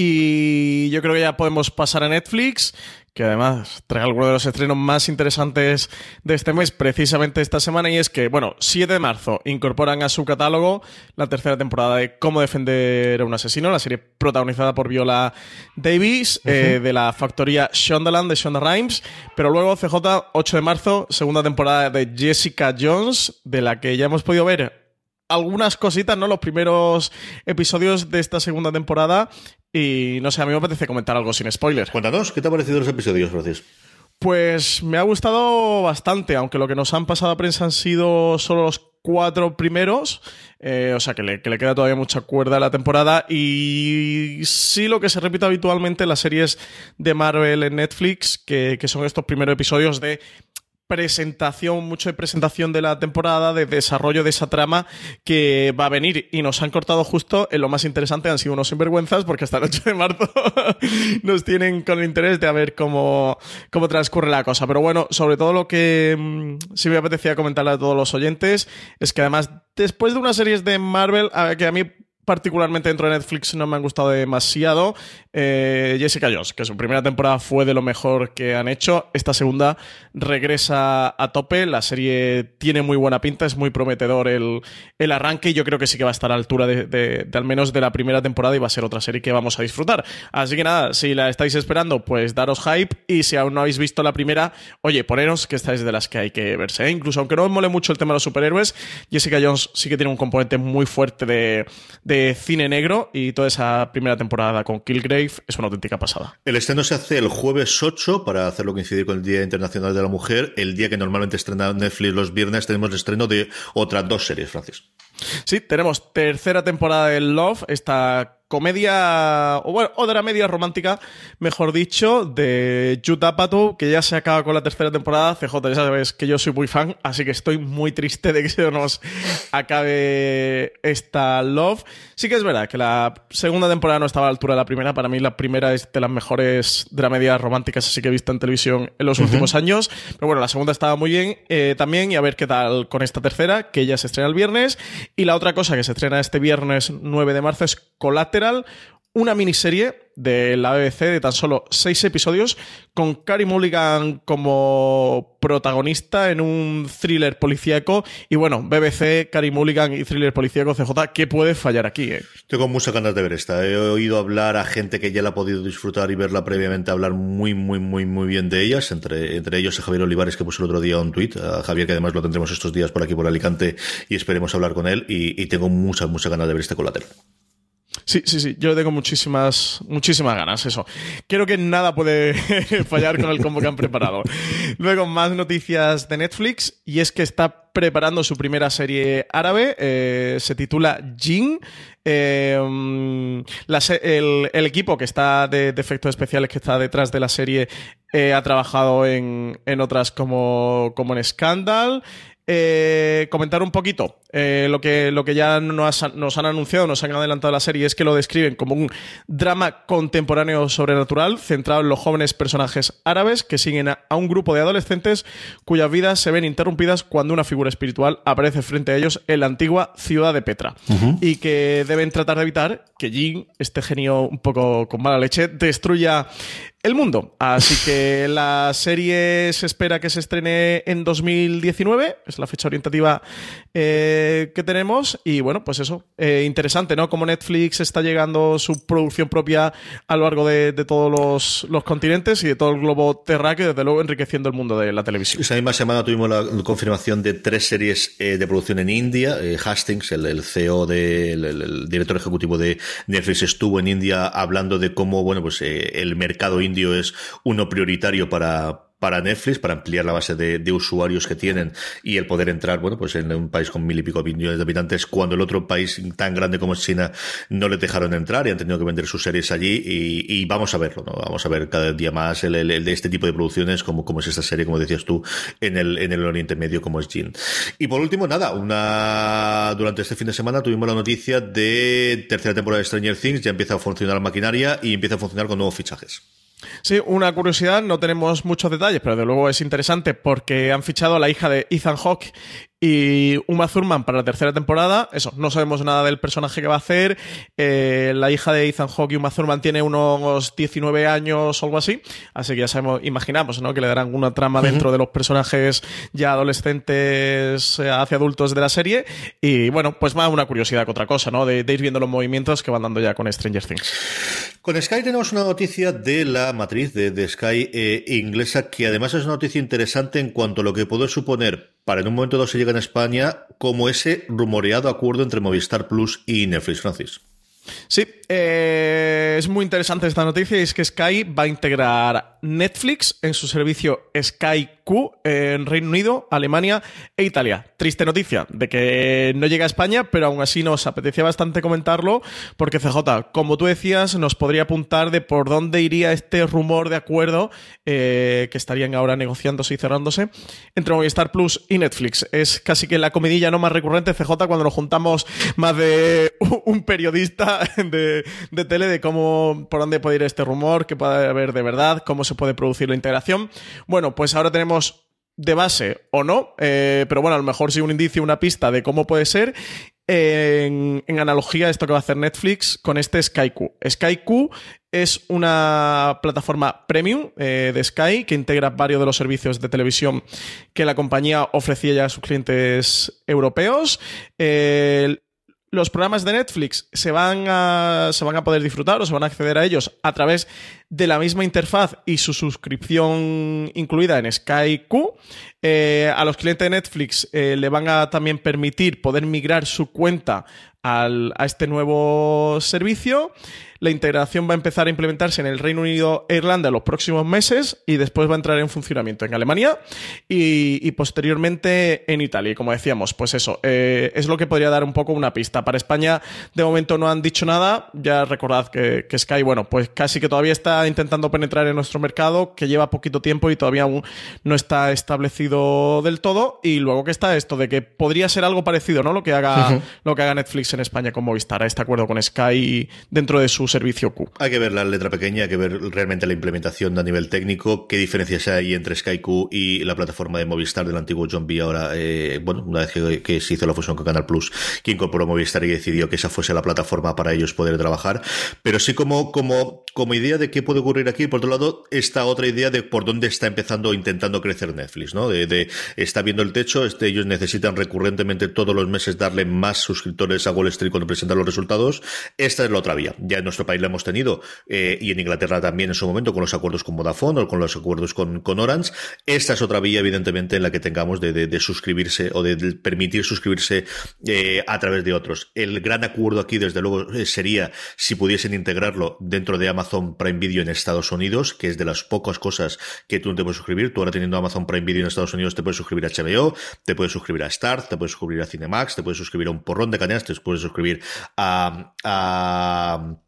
Y yo creo que ya podemos pasar a Netflix, que además trae algunos de los estrenos más interesantes de este mes, precisamente esta semana, y es que, bueno, 7 de marzo incorporan a su catálogo la tercera temporada de Cómo defender a un asesino, la serie protagonizada por Viola Davis, eh, de la factoría Shondaland de Shonda Rhimes, pero luego CJ, 8 de marzo, segunda temporada de Jessica Jones, de la que ya hemos podido ver algunas cositas, ¿no? Los primeros episodios de esta segunda temporada. Y no sé, a mí me apetece comentar algo sin spoilers. Cuéntanos, ¿qué te ha parecido los episodios, Francis? Pues me ha gustado bastante, aunque lo que nos han pasado a prensa han sido solo los cuatro primeros, eh, o sea que le, queda todavía mucha cuerda a la temporada y sí lo que se repite habitualmente en las series de Marvel en Netflix, que, que son estos primeros episodios de presentación, mucho de presentación de la temporada, de desarrollo de esa trama que va a venir y nos han cortado justo en lo más interesante, han sido unos sinvergüenzas porque hasta el 8 de marzo nos tienen con el interés de a ver cómo, cómo transcurre la cosa. Pero bueno, sobre todo lo que mm, sí me apetecía comentarle a todos los oyentes es que además después de unas series de Marvel, que a mí particularmente dentro de Netflix no me han gustado demasiado. Eh, Jessica Jones, que su primera temporada fue de lo mejor que han hecho. Esta segunda regresa a tope. La serie tiene muy buena pinta, es muy prometedor el, el arranque y yo creo que sí que va a estar a la altura de, al menos de la primera temporada y va a ser otra serie que vamos a disfrutar. Así que nada, si la estáis esperando, pues daros hype y si aún no habéis visto la primera, oye, poneros que estáis de las que hay que verse. ¿eh? Incluso aunque no os mole mucho el tema de los superhéroes, Jessica Jones sí que tiene un componente muy fuerte de cine negro y toda esa primera temporada con Killgrave es una auténtica pasada. El estreno se hace el jueves 8 para hacerlo coincidir con el Día Internacional de la Mujer, el día que normalmente estrena Netflix los viernes tenemos el estreno de otras dos series, Francis. Sí, tenemos tercera temporada de Love, esta comedia, o bueno, otra media romántica, mejor dicho, de Judd Apatow, que ya se acaba con la tercera temporada. CJ, ya sabes que yo soy muy fan, así que estoy muy triste de que se nos acabe esta Love. Sí que es verdad que la segunda temporada no estaba a la altura de la primera. Para mí la primera es de las mejores dramedias románticas así que he visto en televisión en los últimos años. Pero bueno, la segunda estaba muy bien eh, también y a ver qué tal con esta tercera, que ya se estrena el viernes. Y la otra cosa que se estrena este viernes 9 de marzo es Collateral una miniserie de la BBC de tan solo seis episodios con Carey Mulligan como protagonista en un thriller policíaco. Y bueno, BBC, Carey Mulligan y thriller policíaco CJ, ¿qué puede fallar aquí? Eh? Tengo muchas ganas de ver esta. He oído hablar a gente que ya la ha podido disfrutar y verla previamente hablar muy, muy, muy, muy bien de ellas. Entre, entre ellos a Javier Olivares, que puso el otro día un tuit. A Javier, que además lo tendremos estos días por aquí por Alicante y esperemos hablar con él. Y, y tengo muchas, muchas ganas de ver este colateral. Sí, sí, sí. Yo tengo muchísimas, muchísimas ganas, eso. Creo que nada puede fallar con el combo que han preparado. Luego, más noticias de Netflix, y es que está preparando su primera serie árabe. Eh, se titula Jin. Eh, el, equipo que está de, efectos especiales que está detrás de la serie eh, ha trabajado en, en otras como, como en Scandal. Eh, comentar un poquito eh, lo, que, lo que ya nos, han anunciado, nos han adelantado la serie, es que lo describen como un drama contemporáneo sobrenatural centrado en los jóvenes personajes árabes que siguen a, un grupo de adolescentes cuyas vidas se ven interrumpidas cuando una figura espiritual aparece frente a ellos en la antigua ciudad de Petra. Y que deben tratar de evitar que Jin, este genio un poco con mala leche, destruya el mundo. Así que la serie se espera que se estrene en 2019, es la fecha orientativa eh, que tenemos. Y bueno, pues eso, eh, interesante, ¿no? Como Netflix está llegando su producción propia a lo largo de, todos los, continentes y de todo el globo terráqueo, desde luego enriqueciendo el mundo de la televisión. Esa misma semana tuvimos la confirmación de tres series eh, de producción en India. Hastings, el, CEO, del director ejecutivo de Netflix, estuvo en India hablando de cómo, bueno, pues el mercado indio es uno prioritario para, Netflix, para ampliar la base de, usuarios que tienen y el poder entrar, bueno, pues en un país con mil y pico millones de habitantes, cuando el otro país tan grande como es China no le dejaron entrar y han tenido que vender sus series allí y, vamos a verlo, ¿no? Vamos a ver cada día más el, de este tipo de producciones como, es esta serie, como decías tú, en el, en el Oriente Medio como es Jin. Y por último, nada, durante este fin de semana tuvimos la noticia de tercera temporada de Stranger Things, ya empieza a funcionar la maquinaria y empieza a funcionar con nuevos fichajes. Sí, una curiosidad, no tenemos muchos detalles, pero de luego es interesante porque han fichado a la hija de Ethan Hawke y Uma Thurman para la tercera temporada, eso, no sabemos nada del personaje que va a hacer. Eh, la hija de Ethan Hawke y Uma Thurman tiene unos 19 años o algo así, así que ya sabemos, imaginamos, ¿no? Que le darán una trama dentro de los personajes ya adolescentes eh, hacia adultos de la serie. Y bueno, pues más una curiosidad que otra cosa, ¿no? De, ir viendo los movimientos que van dando ya con Stranger Things. Con Sky tenemos una noticia de la matriz de, Sky eh, inglesa que además es una noticia interesante en cuanto a lo que puede suponer para en un momento dado se llega en España como ese rumoreado acuerdo entre Movistar Plus y Netflix, Francis. Sí, eh, es muy interesante esta noticia y es que Sky va a integrar Netflix en su servicio Sky Q en Reino Unido, Alemania e Italia. Triste noticia de que no llega a España, pero aún así nos apetecía bastante comentarlo porque CJ, como tú decías, nos podría apuntar de por dónde iría este rumor de acuerdo eh, que estarían ahora negociándose y cerrándose entre Movistar Plus y Netflix. Es casi que la comidilla no más recurrente CJ cuando nos juntamos más de un periodista de, de tele de cómo, por dónde puede ir este rumor, qué puede haber de verdad, cómo se puede producir la integración. Bueno, pues ahora tenemos de base o no, eh, pero bueno, a lo mejor sí un indicio, una pista de cómo puede ser. En, analogía a esto que va a hacer Netflix con este SkyQ. SkyQ es una plataforma premium eh, de Sky que integra varios de los servicios de televisión que la compañía ofrecía ya a sus clientes europeos. Los programas de Netflix se van, a, se van a poder disfrutar o se van a acceder a ellos a través de la misma interfaz y su suscripción incluida en Sky Q. Eh, a los clientes de Netflix eh, le van a también permitir poder migrar su cuenta al, a este nuevo servicio. La integración va a empezar a implementarse en el Reino Unido e Irlanda en los próximos meses y después va a entrar en funcionamiento en Alemania y, posteriormente en Italia. Y como decíamos, pues eso, eh, es lo que podría dar un poco una pista. Para España, de momento no han dicho nada. Ya recordad que, Sky, bueno, pues casi que todavía está intentando penetrar en nuestro mercado, que lleva poquito tiempo y todavía aún no está establecido del todo. Y luego que está esto de que podría ser algo parecido, ¿no? Lo que haga, lo que haga Netflix en España con Movistar, a este acuerdo con Sky dentro de su servicio Q. Hay que ver la letra pequeña, hay que ver realmente la implementación a nivel técnico, qué diferencias hay entre Sky Q y la plataforma de Movistar del antiguo John B. Ahora, eh, bueno, una vez que, se hizo la fusión con Canal Plus, que incorporó Movistar y decidió que esa fuese la plataforma para ellos poder trabajar. Pero sí como, como, como idea de qué puede ocurrir aquí, por otro lado, esta otra idea de por dónde está empezando, intentando crecer Netflix, ¿no? De, está viendo el techo, este, ellos necesitan recurrentemente todos los meses darle más suscriptores a Wall Street cuando presentan los resultados. Esta es la otra vía. Ya en nuestro país la hemos tenido, eh, y en Inglaterra también en su momento, con los acuerdos con Vodafone o con los acuerdos con, con Orange. Esta es otra vía, evidentemente, en la que tengamos de, de, suscribirse o de, permitir suscribirse eh, a través de otros. El gran acuerdo aquí, desde luego, eh, sería si pudiesen integrarlo dentro de Amazon Prime Video en Estados Unidos, que es de las pocas cosas que tú no te puedes suscribir. Tú ahora teniendo Amazon Prime Video en Estados Unidos te puedes suscribir a HBO, te puedes suscribir a Star, te puedes suscribir a Cinemax, te puedes suscribir a un porrón de cadenas, te puedes suscribir a, a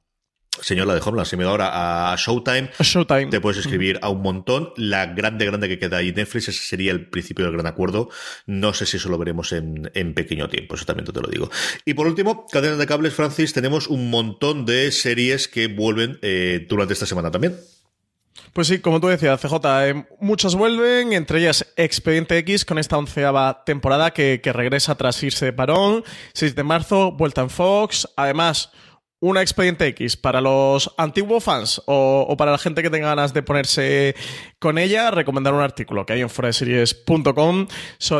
Señora de Homeland, si me da ahora a Showtime, Showtime, te puedes escribir a un montón. La grande, grande que queda ahí Netflix, ese sería el principio del gran acuerdo. No sé si eso lo veremos en, en pequeño tiempo, eso también te lo digo. Y por último, cadenas de cables, Francis, tenemos un montón de series que vuelven eh, durante esta semana también. Pues sí, como tú decías, CJ, eh, muchas vuelven, entre ellas Expediente X con esta onceava temporada que, que regresa tras irse de parón, 6 de marzo, vuelta en Fox, además una Expediente X para los antiguos fans o, para la gente que tenga ganas de ponerse con ella, recomendar un artículo que hay en foraseries.com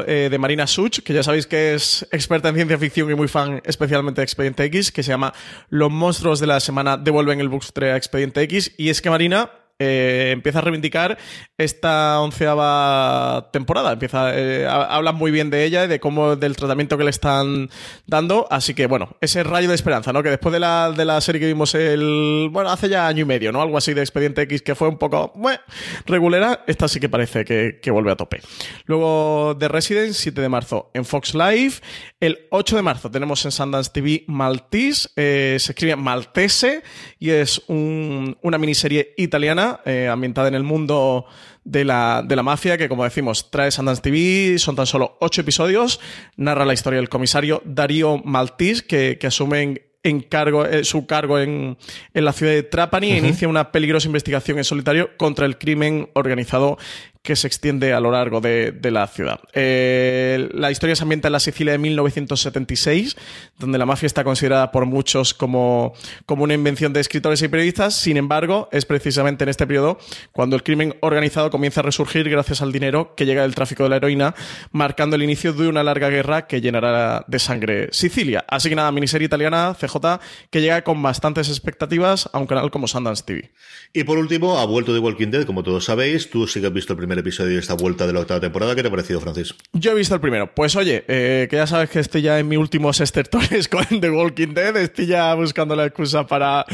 eh, de Marina Such, que ya sabéis que es experta en ciencia ficción y muy fan especialmente de Expediente X, que se llama Los monstruos de la semana devuelven el bookstore a Expediente X. Y es que Marina eh, empieza a reivindicar esta onceava temporada. Empieza, eh, hablan muy bien de ella y de cómo del tratamiento que le están dando. Así que, bueno, ese rayo de esperanza, ¿no? Que después de la, de la serie que vimos el. Bueno, hace ya año y medio, ¿no? Algo así de Expediente X que fue un poco. Bueno, regulera. Esta sí que parece que, que vuelve a tope. Luego, The Resident, 7 de marzo en Fox Live. El 8 de marzo tenemos en Sundance TV Maltese. Eh, se escribe Maltese y es un, una miniserie italiana eh, ambientada en el mundo de la, de la mafia, que como decimos, trae Sundance TV, son tan solo ocho episodios, narra la historia del comisario Darío Maltís, que, que asume en, cargo, eh, su cargo en, en, la ciudad de Trapani e inicia una peligrosa investigación en solitario contra el crimen organizado que se extiende a lo largo de, la ciudad. Eh, la historia se ambienta en la Sicilia de 1976, donde la mafia está considerada por muchos como, como una invención de escritores y periodistas. Sin embargo, es precisamente en este periodo cuando el crimen organizado comienza a resurgir gracias al dinero que llega del tráfico de la heroína, marcando el inicio de una larga guerra que llenará de sangre Sicilia. Así que nada, miniserie italiana, CJ, que llega con bastantes expectativas a un canal como Sundance TV. Y por último, ha vuelto de Walking Dead, como todos sabéis. Tú sí que has visto el primer episodio de esta vuelta de la octava temporada. ¿Qué te ha parecido, Francis? Yo he visto el primero. Pues oye, eh, que ya sabes que estoy ya en mi último estertores con The Walking Dead. Estoy ya buscando la excusa para,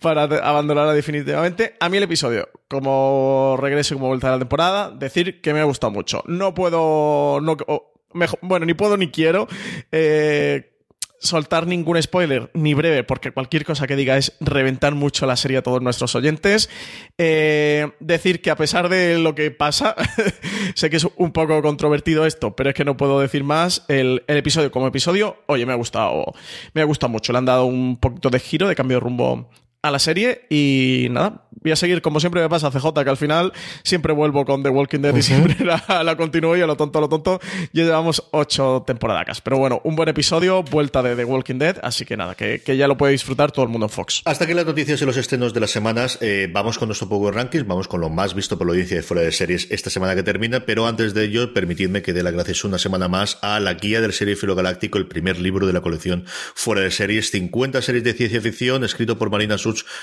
para abandonarla definitivamente. A mí el episodio, como regreso y como vuelta de la temporada, decir que me ha gustado mucho. No puedo... No, bueno, ni puedo ni quiero. Eh, soltar ningún spoiler, ni breve, porque cualquier cosa que diga es reventar mucho la serie a todos nuestros oyentes. Eh, decir que a pesar de lo que pasa, sé que es un poco controvertido esto, pero es que no puedo decir más. El, el, episodio como episodio, oye, me ha gustado, me ha gustado mucho. Le han dado un poquito de giro, de cambio de rumbo a la serie y nada, voy a seguir como siempre me pasa CJ, que al final siempre vuelvo con The Walking Dead y siempre la, la, continúo y a lo tonto, a lo tonto, ya llevamos ocho temporadas. Pero bueno, un buen episodio, vuelta de The Walking Dead, así que nada, que, que ya lo puede disfrutar todo el mundo en Fox. Hasta que las noticias y los estrenos de las semanas, eh, vamos con nuestro Power Rankings, vamos con lo más visto por la audiencia de fuera de series esta semana que termina, pero antes de ello, permitidme que dé las gracias una semana más a la guía del serie Filo Galáctico, el primer libro de la colección fuera de series, 50 series de ciencia ficción, escrito por Marina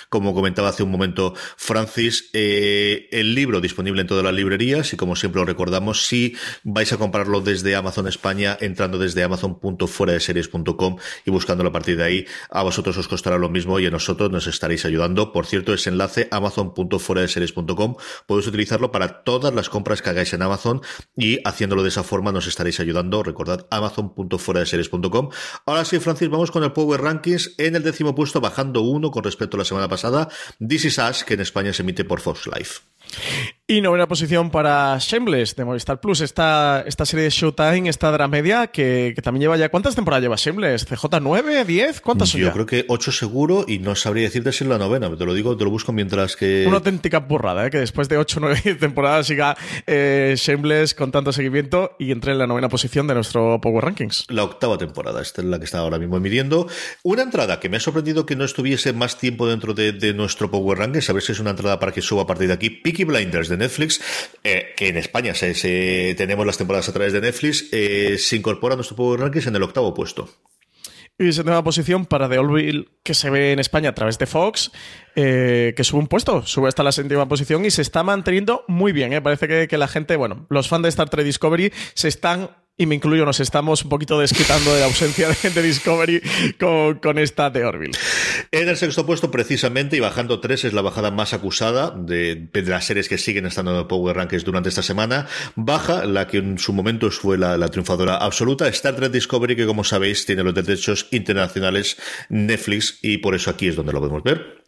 Como comentaba hace un momento Francis, eh, el libro disponible en todas las librerías y como siempre lo recordamos, si vais a comprarlo desde Amazon España, entrando desde amazon.fueradeseries.com y buscándolo a partir de ahí, a vosotros os costará lo mismo y a nosotros nos estaréis ayudando. Por cierto, ese enlace amazon.fueradeseries.com podéis utilizarlo para todas las compras que hagáis en Amazon y haciéndolo de esa forma nos estaréis ayudando. Recordad amazon.fueradeseries.com. Ahora sí, Francis, vamos con el Power Rankings en el décimo puesto, bajando uno con respecto a la semana pasada. This is Us, que en España se emite por Fox Life. Y novena posición para Shameless de Movistar Plus, esta, esta serie de Showtime, esta dramedia que, que también lleva ya. ¿Cuántas temporadas lleva Shameless? ¿CJ9? ¿10? ¿Cuántas son Yo ya? creo que 8 seguro y no sabría decirte si es la novena. Te lo digo, te lo busco mientras que. Una auténtica burrada, ¿eh? que después de 8 o 9 temporadas siga eh, Shameless con tanto seguimiento y entre en la novena posición de nuestro Power Rankings. La octava temporada, esta es la que está ahora mismo midiendo. Una entrada que me ha sorprendido que no estuviese más tiempo dentro de, de nuestro Power Rankings, a ver si es una entrada para que suba a partir de aquí. Peaky Blinders de Netflix, eh, que en España se, se- tenemos las temporadas a través de Netflix, eh, se incorpora a nuestro Power Rankings en el octavo puesto. Y séptima posición para The Orville, que se ve en España a través de Fox, eh, que sube un puesto, sube hasta la séptima posición y se está manteniendo muy bien. ¿eh? Parece que, la gente, bueno, los fans de Star Trek Discovery se están, y me incluyo, nos estamos un poquito desquitando de la ausencia de, de Discovery con, con esta The Orville. En el sexto puesto, precisamente, y bajando tres, es la bajada más acusada de, las series que siguen estando en Power Rankings durante esta semana. Baja la que en su momento fue la, la triunfadora absoluta, Star Trek Discovery, que como sabéis tiene los derechos internacionales Netflix, y por eso aquí es donde lo podemos ver.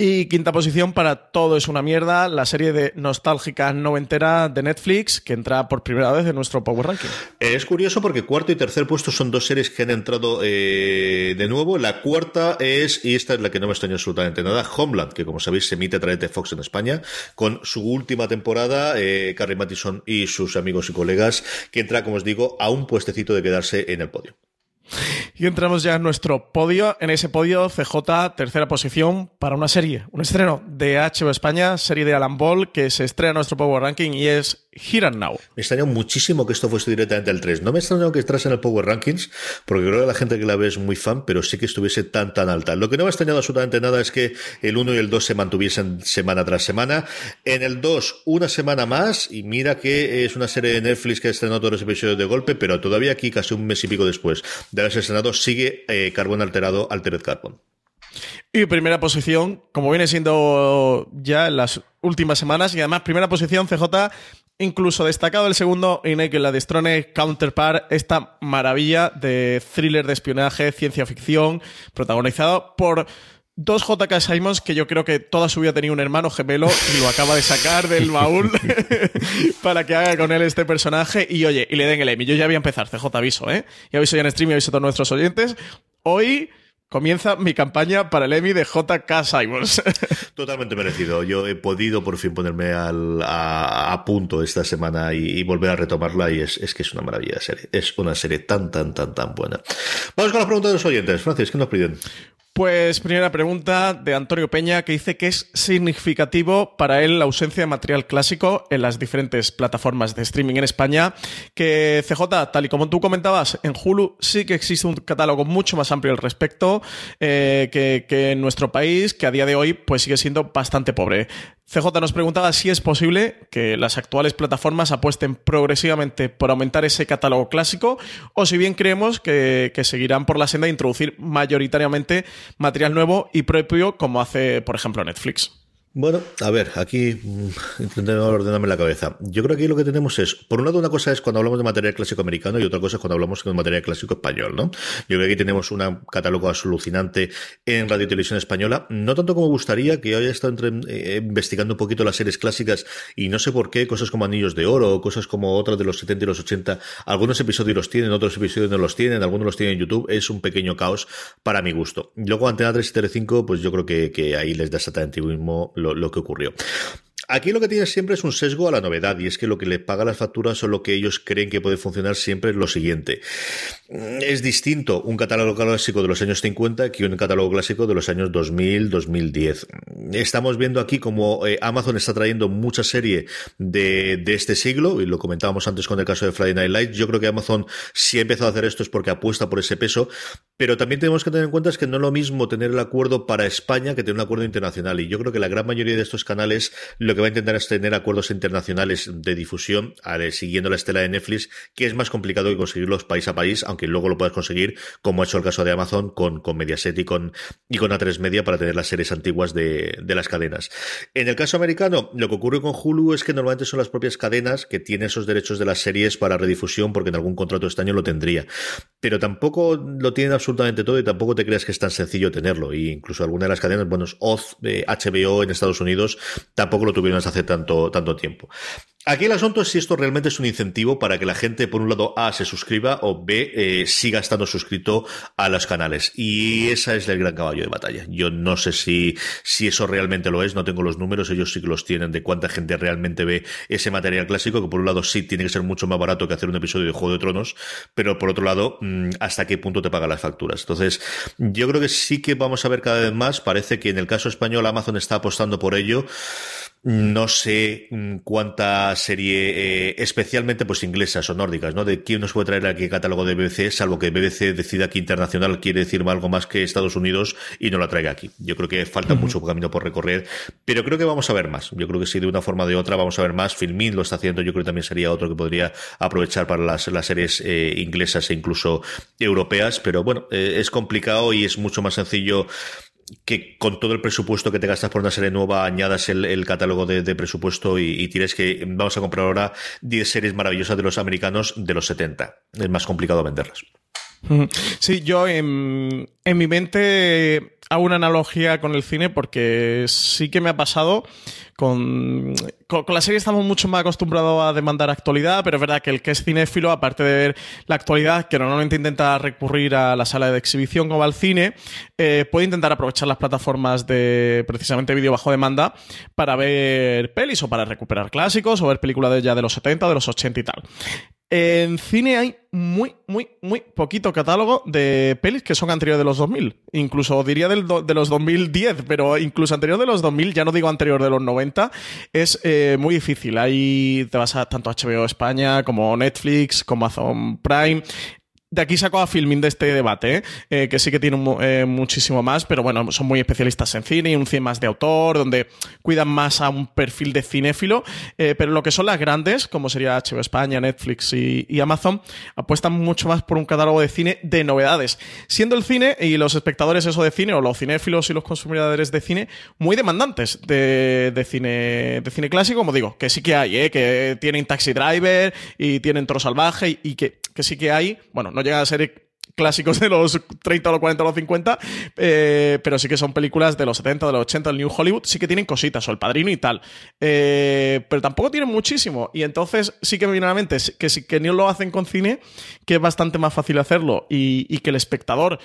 Y quinta posición para Todo es una mierda, la serie de nostálgica noventera de Netflix, que entra por primera vez en nuestro Power Ranking. Es curioso porque cuarto y tercer puesto son dos series que han entrado eh, de nuevo. La cuarta es, y esta es la que no me extraña absolutamente nada, Homeland, que como sabéis se emite a través de Fox en España, con su última temporada, eh, Carrie Mathison y sus amigos y colegas, que entra, como os digo, a un puestecito de quedarse en el podio. Y entramos ya en nuestro podio. En ese podio, CJ, tercera posición para una serie, un estreno de HBO España, serie de Alan Ball, que se estrena en nuestro Power Ranking y es Here and Now. Me extrañó muchísimo que esto fuese directamente al 3. No me extrañó que entrase en el Power Rankings, porque creo que la gente que la ve es muy fan, pero sí que estuviese tan tan alta. Lo que no me ha extrañado absolutamente nada es que el 1 y el 2 se mantuviesen semana tras semana. En el 2, una semana más, y mira que es una serie de Netflix que ha estrenado todos los episodios de golpe, pero todavía aquí, casi un mes y pico después de haberse estrenado, sigue eh, Carbón Alterado, Altered Carbon. Y primera posición, como viene siendo ya en las últimas semanas, y además primera posición CJ, incluso destacado el segundo y Naked la Destrone Counterpart, esta maravilla de thriller de espionaje, ciencia ficción, protagonizado por dos J.K. Simons que yo creo que toda su vida tenía un hermano gemelo y lo acaba de sacar del baúl para que haga con él este personaje y oye, y le den el Emmy. Yo ya voy a empezar, CJ aviso, ¿eh? Y aviso ya en stream y aviso a todos nuestros oyentes. Hoy comienza mi campaña para el Emmy de JK Simons. Totalmente merecido. Yo he podido por fin ponerme al, a, punto esta semana y, volver a retomarla y es, es, que es una maravilla serie. Es una serie tan, tan, tan, tan buena. Vamos con las preguntas de los oyentes. Francis, ¿qué nos piden? Pues primera pregunta de Antonio Peña que dice que es significativo para él la ausencia de material clásico en las diferentes plataformas de streaming en España. Que CJ, tal y como tú comentabas, en Hulu sí que existe un catálogo mucho más amplio al respecto eh, que, en nuestro país, que a día de hoy pues sigue siendo bastante pobre. CJ nos preguntaba si es posible que las actuales plataformas apuesten progresivamente por aumentar ese catálogo clásico o si bien creemos que, que, seguirán por la senda de introducir mayoritariamente material nuevo y propio como hace, por ejemplo, Netflix. Bueno, a ver, aquí intentando ordenarme la cabeza. Yo creo que aquí lo que tenemos es, por un lado, una cosa es cuando hablamos de material clásico americano y otra cosa es cuando hablamos de material clásico español, ¿no? Yo creo que aquí tenemos un catálogo alucinante en radio y televisión española, no tanto como gustaría, que haya estado entre, eh, investigando un poquito las series clásicas y no sé por qué, cosas como Anillos de Oro, cosas como otras de los 70 y los 80, algunos episodios los tienen, otros episodios no los tienen, algunos los tienen en YouTube, es un pequeño caos para mi gusto. Luego Antena 3 y Tele 5, pues yo creo que, ahí les da exactamente lo, lo que ocurrió. Aquí lo que tienes siempre es un sesgo a la novedad y es que lo que le paga las facturas o lo que ellos creen que puede funcionar siempre es lo siguiente. Es distinto un catálogo clásico de los años 50 que un catálogo clásico de los años 2000, 2010. Estamos viendo aquí como eh, Amazon está trayendo mucha serie de, de, este siglo y lo comentábamos antes con el caso de Friday Night Lights. Yo creo que Amazon si ha empezado a hacer esto es porque apuesta por ese peso, pero también tenemos que tener en cuenta es que no es lo mismo tener el acuerdo para España que tener un acuerdo internacional y yo creo que la gran mayoría de estos canales lo que va a intentar es tener acuerdos internacionales de difusión siguiendo la estela de Netflix, que es más complicado que conseguirlos país a país, aunque luego lo puedas conseguir, como ha hecho el caso de Amazon con, con Mediaset y con, y con A3 Media para tener las series antiguas de, de, las cadenas. En el caso americano, lo que ocurre con Hulu es que normalmente son las propias cadenas que tienen esos derechos de las series para redifusión, porque en algún contrato este año lo tendría. Pero tampoco lo tienen absolutamente todo y tampoco te creas que es tan sencillo tenerlo. Y incluso algunas de las cadenas, bueno, Oz, HBO en Estados Unidos, tampoco lo tuvieron hace tanto, tanto tiempo. Aquí el asunto es si esto realmente es un incentivo para que la gente, por un lado, A, se suscriba o B, eh, siga estando suscrito a los canales. Y esa es el gran caballo de batalla. Yo no sé si, si eso realmente lo es, no tengo los números, ellos sí que los tienen de cuánta gente realmente ve ese material clásico, que por un lado sí tiene que ser mucho más barato que hacer un episodio de Juego de Tronos, pero por otro lado, mm, hasta qué punto te pagan las facturas. Entonces, yo creo que sí que vamos a ver cada vez más, parece que en el caso español Amazon está apostando por ello. No sé mm, cuánta serie, eh, especialmente pues inglesas o nórdicas, ¿no? De quién nos puede traer aquí el catálogo de BBC, salvo que BBC decida que internacional quiere decir algo más que Estados Unidos y no la traiga aquí. Yo creo que falta mucho camino por recorrer, pero creo que vamos a ver más. Yo creo que si de una forma o de otra vamos a ver más. Filmin lo está haciendo, yo creo que también sería otro que podría aprovechar para las, las series eh, inglesas e incluso europeas, pero bueno, eh, es complicado y es mucho más sencillo que con todo el presupuesto que te gastas por una serie nueva añadas el, catálogo de, presupuesto y, y, tienes que vamos a comprar ahora 10 series maravillosas de los americanos de los 70. Es más complicado venderlas. Sí, yo en, en mi mente hago una analogía con el cine porque sí que me ha pasado con, con, la serie estamos mucho más acostumbrados a demandar actualidad, pero es verdad que el que es cinéfilo, aparte de ver la actualidad, que normalmente intenta recurrir a la sala de exhibición como al cine, eh, puede intentar aprovechar las plataformas de precisamente vídeo bajo demanda para ver pelis o para recuperar clásicos o ver películas de ya de los 70, de los 80 y tal. En cine hay muy, muy, muy poquito catálogo de pelis que son anteriores de los 2000. Incluso diría del de los 2010, pero incluso anterior de los 2000, ya no digo anterior de los 90, es eh, muy difícil. Ahí te vas a tanto HBO España como Netflix, como Amazon Prime de aquí saco a Filming de este debate, ¿eh? Eh, que sí que tiene eh, muchísimo más, pero bueno, son muy especialistas en cine y un cine más de autor, donde cuidan más a un perfil de cinéfilo, pero lo que son las grandes, como sería HBO España, Netflix y, Amazon, apuestan mucho más por un catálogo de cine de novedades, siendo el cine y los espectadores eso de cine, o los cinéfilos y los consumidores de cine, muy demandantes de, cine de cine clásico, como digo, que sí que hay, que tienen Taxi Driver y tienen Toro Salvaje y, que, que sí que hay, bueno, no llega a ser clásicos de los 30, los 40, los 50, eh, pero sí que son películas de los 70, de los 80, del New Hollywood, sí que tienen cositas, o El Padrino y tal, eh, pero tampoco tienen muchísimo, y entonces sí que me viene a la mente que si que no lo hacen con cine, que es bastante más fácil hacerlo, y que el espectador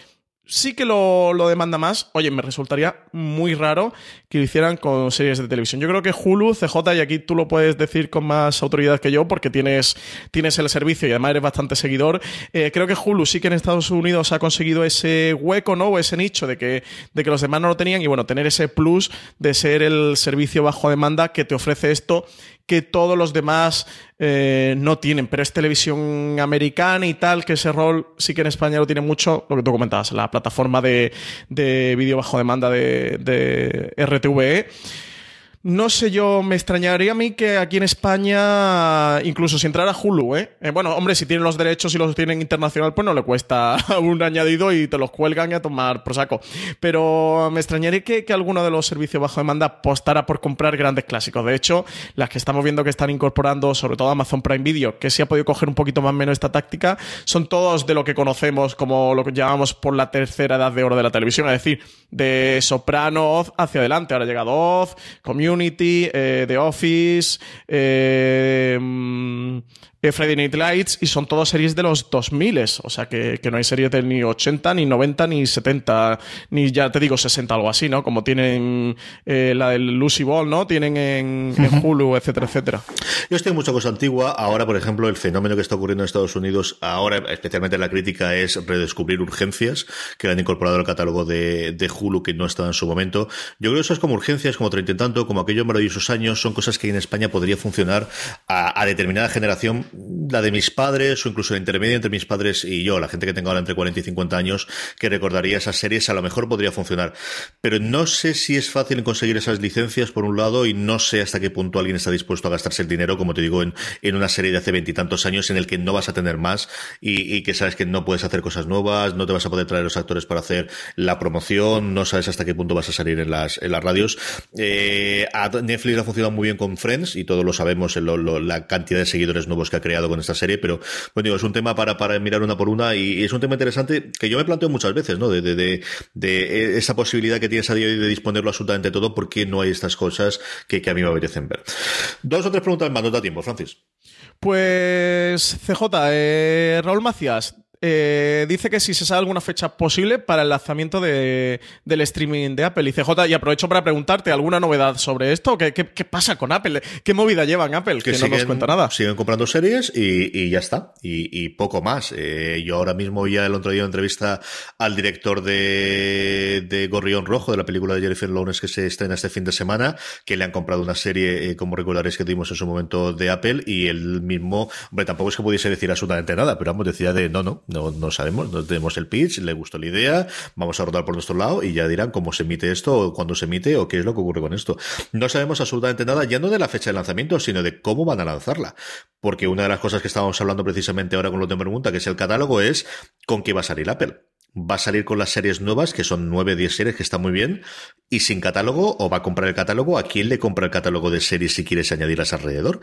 sí que lo, demanda más. Oye, me resultaría muy raro que lo hicieran con series de televisión. Yo creo que Hulu, CJ, y aquí tú lo puedes decir con más autoridad que yo porque tienes, tienes el servicio y además eres bastante seguidor. Eh, creo que Hulu sí que en Estados Unidos ha conseguido ese hueco, ¿no? O ese nicho de que, de que los demás no lo tenían y bueno, tener ese plus de ser el servicio bajo demanda que te ofrece esto que todos los demás eh, no tienen, pero es televisión americana y tal, que ese rol sí que en España lo tiene mucho, lo que tú comentabas, la plataforma de, de vídeo bajo demanda de, de RTVE. No sé yo, me extrañaría a mí que aquí en España, incluso si entrara Hulu, ¿eh? ¿eh? bueno, hombre, si tienen los derechos y los tienen internacional, pues no le cuesta un añadido y te los cuelgan y a tomar por saco. Pero me extrañaría que, que alguno de los servicios bajo demanda apostara por comprar grandes clásicos. De hecho, las que estamos viendo que están incorporando, sobre todo Amazon Prime Video, que sí ha podido coger un poquito más o menos esta táctica, son todos de lo que conocemos como lo que llamamos por la tercera edad de oro de la televisión, es decir, de Soprano hacia adelante. Ahora ha llegado Oz, Community, Community, eh, The Office, eh, mm, Friday Night Lights y son todas series de los 2000, o sea que, no hay series de ni 80, ni 90, ni 70, ni ya te digo 60, algo así, ¿no? Como tienen eh, la del Lucy Ball, ¿no? Tienen en, Hulu, etcétera, etcétera. Yo estoy mucha cosa antigua. Ahora, por ejemplo, el fenómeno que está ocurriendo en Estados Unidos, ahora especialmente la crítica, es redescubrir urgencias que han incorporado al catálogo de, de Hulu que no estaba en su momento. Yo creo que eso es como urgencias, como treinta y tanto, como aquellos maravillosos años, son cosas que en España podría funcionar a, a determinada generación la de mis padres o incluso la intermedia entre mis padres y yo, la gente que tenga ahora entre 40 y 50 años, que recordaría esas series, a lo mejor podría funcionar. Pero no sé si es fácil conseguir esas licencias, por un lado, y no sé hasta qué punto alguien está dispuesto a gastarse el dinero, como te digo, en, en una serie de hace veintitantos años en el que no vas a tener más y, y, que sabes que no puedes hacer cosas nuevas, no te vas a poder traer los actores para hacer la promoción, no sabes hasta qué punto vas a salir en las, en las radios. Eh, Netflix ha funcionado muy bien con Friends y todos lo sabemos, la cantidad de seguidores nuevos que ha creado con esta serie, pero bueno, es un tema para, para mirar una por una y, es un tema interesante que yo me planteo muchas veces, ¿no? De, de, de, esa posibilidad que tienes a día de hoy de disponerlo absolutamente todo, porque no hay estas cosas que, que a mí me apetecen ver. Dos o tres preguntas más, no da tiempo, Francis. Pues CJ, eh, Raúl Macías, eh, dice que si se sabe alguna fecha posible para el lanzamiento de, del streaming de Apple. Y CJ, y aprovecho para preguntarte, ¿alguna novedad sobre esto? ¿Qué, qué, qué pasa con Apple? ¿Qué movida llevan Apple? Que, siguen, no nos cuenta nada. Siguen comprando series y, y ya está. Y, y, poco más. Eh, yo ahora mismo ya el otro día entrevista al director de, de Gorrión Rojo, de la película de Jennifer Lawrence que se estrena este fin de semana, que le han comprado una serie, eh, como recordaréis que tuvimos en su momento de Apple, y él mismo, hombre, tampoco es que pudiese decir absolutamente nada, pero vamos, decía de no, no, no, no sabemos, no tenemos el pitch, le gustó la idea, vamos a rodar por nuestro lado y ya dirán cómo se emite esto, o cuándo se emite, o qué es lo que ocurre con esto. No sabemos absolutamente nada, ya no de la fecha de lanzamiento, sino de cómo van a lanzarla. Porque una de las cosas que estábamos hablando precisamente ahora con lo de pregunta, que es el catálogo, es con qué va a salir Apple va a salir con las series nuevas, que son 9, 10 series, que está muy bien, y sin catálogo, o va a comprar el catálogo, ¿a quién le compra el catálogo de series si quieres añadirlas alrededor?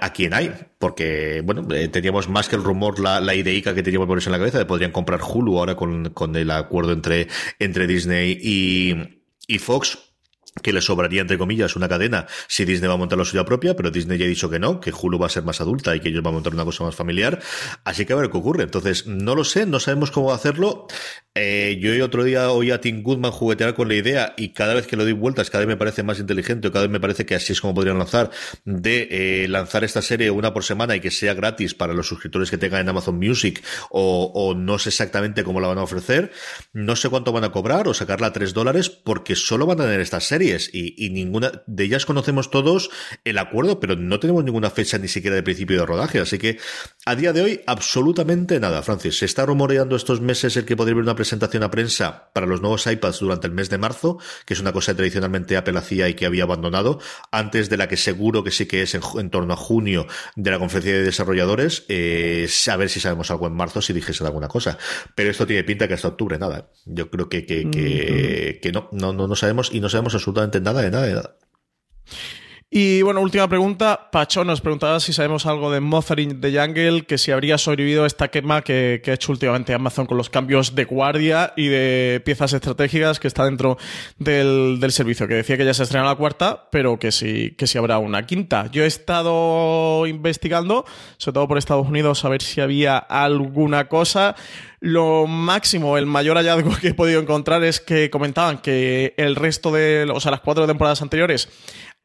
¿A quién hay? Porque, bueno, eh, teníamos más que el rumor, la, la ideica que teníamos por eso en la cabeza, de podrían comprar Hulu ahora con, con el acuerdo entre, entre Disney y, y Fox, que le sobraría, entre comillas, una cadena si Disney va a montar la suya propia, pero Disney ya ha dicho que no, que Hulu va a ser más adulta y que ellos van a montar una cosa más familiar. Así que a ver qué ocurre. Entonces, no lo sé, no sabemos cómo hacerlo. Eh, yo otro día oí a Tim Goodman juguetear con la idea y cada vez que lo doy vueltas, cada vez me parece más inteligente o cada vez me parece que así es como podrían lanzar, de eh, lanzar esta serie una por semana y que sea gratis para los suscriptores que tengan en Amazon Music o, no sé exactamente cómo la van a ofrecer. No sé cuánto van a cobrar o sacarla a tres dólares porque solo van a tener estas series y, y, ninguna de ellas conocemos todos el acuerdo, pero no tenemos ninguna fecha ni siquiera de principio de rodaje. Así que a día de hoy, absolutamente nada, Francis. Se está rumoreando estos meses el que podría haber una presentación a prensa para los nuevos iPads durante el mes de marzo, que es una cosa que tradicionalmente Apple hacía y que había abandonado, antes de la que seguro que sí que es en, en torno a junio de la conferencia de desarrolladores, eh, a ver si sabemos algo en marzo, si dijese alguna cosa. Pero esto tiene pinta que hasta octubre nada. Yo creo que, que, que, que no, no, no, sabemos y no sabemos absolutamente absolutamente nada de nada de nada. Y bueno, última pregunta. Pacho nos preguntaba si sabemos algo de in the Jungle, que si habría sobrevivido esta quema que, que, ha hecho últimamente Amazon con los cambios de guardia y de piezas estratégicas que está dentro del, del servicio. Que decía que ya se estrena la cuarta, pero que sí, que sí habrá una quinta. Yo he estado investigando, sobre todo por Estados Unidos, a ver si había alguna cosa. Lo máximo, el mayor hallazgo que he podido encontrar es que comentaban que el resto de, o sea, las cuatro temporadas anteriores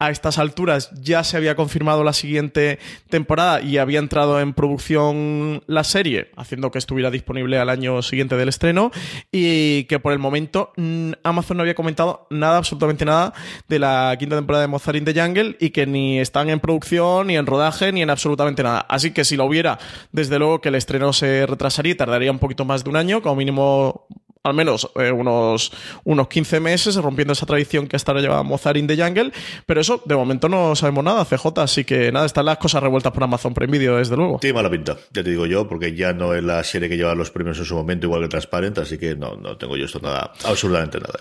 a estas alturas ya se había confirmado la siguiente temporada y había entrado en producción la serie, haciendo que estuviera disponible al año siguiente del estreno y que por el momento mm, Amazon no había comentado nada, absolutamente nada de la quinta temporada de Mozart in the Jungle y que ni están en producción, ni en rodaje, ni en absolutamente nada. Así que si lo hubiera, desde luego que el estreno se retrasaría y tardaría un poquito más de un año, como mínimo al menos eh, unos, unos 15 meses, rompiendo esa tradición que hasta ahora llevaba Mozart in the Jungle. Pero eso, de momento no sabemos nada, CJ. Así que nada, están las cosas revueltas por Amazon Prime Video, desde luego. Tiene mala pinta, ya te digo yo, porque ya no es la serie que lleva los premios en su momento, igual que Transparent. Así que no, no tengo yo esto nada, absolutamente nada.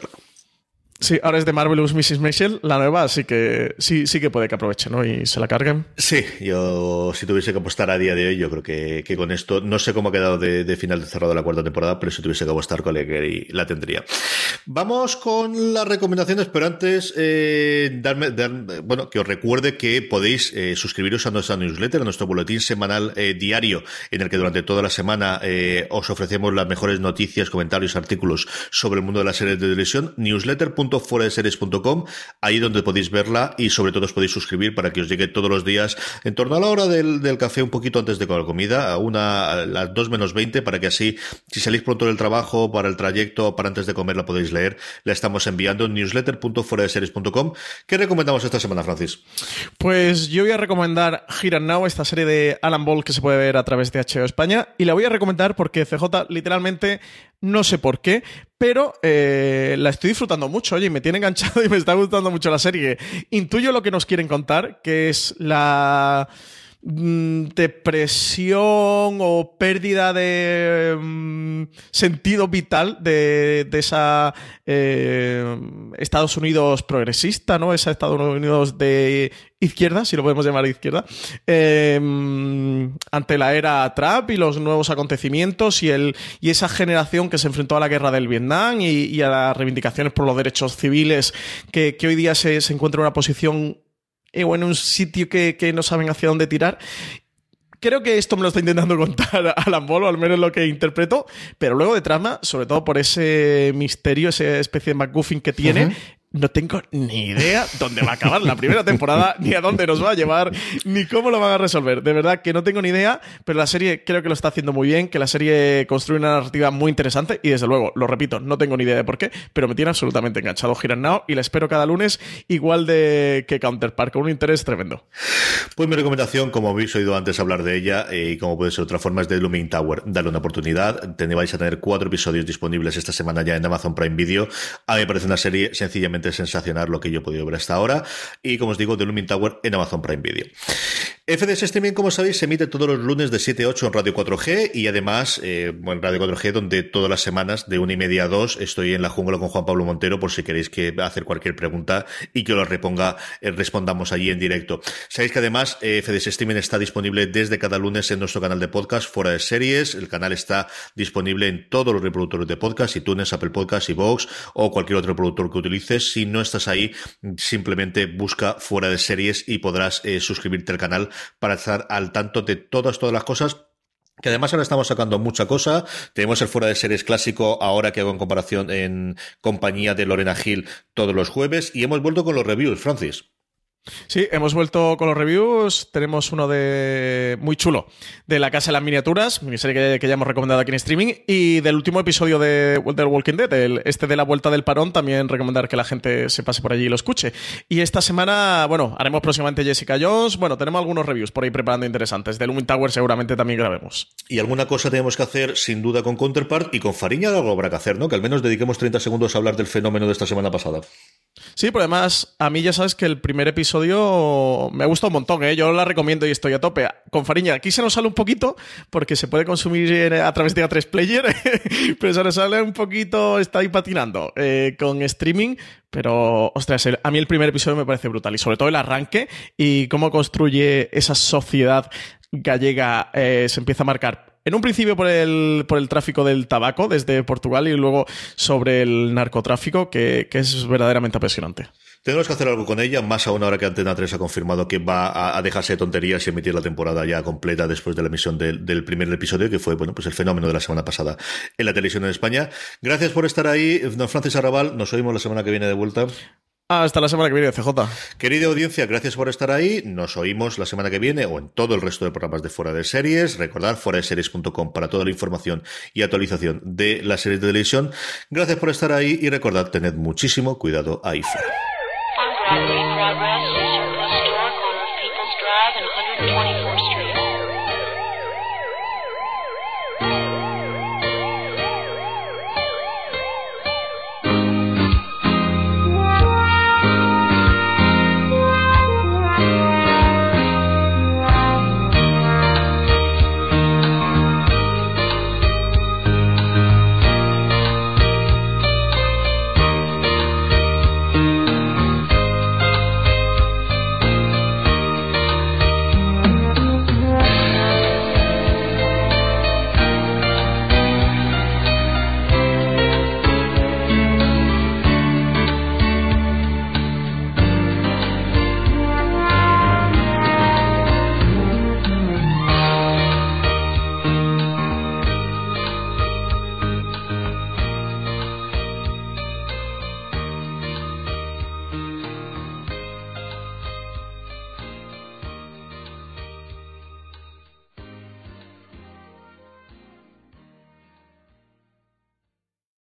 Sí, ahora es de Marvelous Mrs. Maisel, la nueva, así que sí, sí que puede que aprovechen, ¿no? Y se la carguen. Sí, yo si tuviese que apostar a día de hoy, yo creo que, que con esto, no sé cómo ha quedado de, de, final de cerrado la cuarta temporada, pero si tuviese que apostar con y la tendría. Vamos con las recomendaciones, pero antes, eh, darme, dar, bueno, que os recuerde que podéis eh, suscribiros a nuestra newsletter, a nuestro boletín semanal eh, diario, en el que durante toda la semana eh, os ofrecemos las mejores noticias, comentarios, artículos sobre el mundo de las series de televisión, newsletter.com fuera de series.com, ahí donde podéis verla y sobre todo os podéis suscribir para que os llegue todos los días en torno a la hora del, café, un poquito antes de la comida, a una, a las 2 menos 20, para que así, si salís pronto del trabajo, para el trayecto, para antes de comer la podéis leer, la estamos enviando en newsletter.fuera de series.com. ¿Qué recomendamos esta semana, Francis? Pues yo voy a recomendar Here and Now, esta serie de Alan Ball que se puede ver a través de HBO España, y la voy a recomendar porque CJ literalmente no sé por qué, pero eh, la estoy disfrutando mucho, oye, me tiene enganchado y me está gustando mucho la serie. Intuyo lo que nos quieren contar, que es la depresión o pérdida de mm, sentido vital de, esa eh, Estados Unidos progresista, ¿no? Esa Estados Unidos de izquierda, si lo podemos llamar izquierda, em, ante la era Trump y los nuevos acontecimientos y, el, y esa generación que se enfrentó a la guerra del Vietnam y, a las reivindicaciones por los derechos civiles, que, hoy día se, encuentra en una posición o en un sitio que, que no saben hacia dónde tirar. Creo que esto me lo está intentando contar Alan Ball, o al menos lo que interpreto, pero luego de trama, sobre todo por ese misterio, esa especie de McGuffin que tiene, no tengo ni idea dónde va a acabar la primera temporada, ni a dónde nos va a llevar, ni cómo lo van a resolver. De verdad que no tengo ni idea, pero la serie creo que lo está haciendo muy bien, que la serie construye una narrativa muy interesante y desde luego, lo repito, no tengo ni idea de por qué, pero me tiene absolutamente enganchado Giran Now y la espero cada lunes igual de que Counterpart, con un interés tremendo. Pues mi recomendación, como habéis oído antes hablar de ella eh, y como puede ser otra forma, es de Looming Tower. Dale una oportunidad. Vais a tener cuatro episodios disponibles esta semana ya en Amazon Prime Video. A mí me parece una serie sencillamente sensacional lo que yo he podido ver hasta ahora. Y como os digo, The Looming Tower en Amazon Prime Video. FDS Streaming, como sabéis, se emite todos los lunes de 7 a 8 en Radio 4G y además eh, en Radio 4G, donde todas las semanas de una y media a 2 estoy en la jungla con Juan Pablo Montero por si queréis que hacer cualquier pregunta y que lo reponga, eh, respondamos allí en directo. Sabéis que además eh, FDS Streaming está disponible desde cada lunes en nuestro canal de podcast fuera de series. El canal está disponible en todos los reproductores de podcast, iTunes, Apple Podcasts, Vox o cualquier otro reproductor que utilices. Si no estás ahí, simplemente busca fuera de series y podrás suscribirte al canal para estar al tanto de todas, todas las cosas que además ahora estamos sacando mucha cosa. Tenemos el fuera de series clásico ahora que hago en comparación en compañía de Lorena Gil todos los jueves y hemos vuelto con los reviews, Francis. Sí, hemos vuelto con los reviews. Tenemos uno de muy chulo de La Casa de las Miniaturas, miniserie que, ya hemos recomendado aquí en streaming, y del último episodio de, The Walking Dead, el, este de la vuelta del parón, también recomendar que la gente se pase por allí y lo escuche. Y esta semana, bueno, haremos próximamente Jessica Jones. Bueno, tenemos algunos reviews por ahí preparando interesantes. De Lumin Tower seguramente también grabemos. Y alguna cosa tenemos que hacer, sin duda, con Counterpart y con Fariña algo habrá que hacer, ¿no? Que al menos dediquemos 30 segundos a hablar del fenómeno de esta semana pasada. Sí, pero además, a mí ya sabes que el primer episodio me ha gustado un montón, ¿eh? Yo la recomiendo y estoy a tope. Con Fariña, aquí se nos sale un poquito porque se puede consumir a través de A3 Player, pero se nos sale un poquito, está ahí patinando eh, con streaming. Pero, ostras, a mí el primer episodio me parece brutal y sobre todo el arranque y cómo construye esa sociedad gallega eh, se empieza a marcar en un principio por el, por el tráfico del tabaco desde Portugal y luego sobre el narcotráfico, que, es verdaderamente apasionante. Tenemos que hacer algo con ella, más aún ahora que Antena 3 ha confirmado que va a, dejarse de tonterías y emitir la temporada ya completa después de la emisión del, primer episodio, que fue bueno pues el fenómeno de la semana pasada en la televisión en España. Gracias por estar ahí, don Francis Arrabal. Nos oímos la semana que viene de vuelta. Hasta la semana que viene, CJ. Querida audiencia, gracias por estar ahí. Nos oímos la semana que viene o en todo el resto de programas de Fuera de Series. Recordad series.com para toda la información y actualización de la serie de televisión. Gracias por estar ahí y recordad, tened muchísimo cuidado ahí fuera.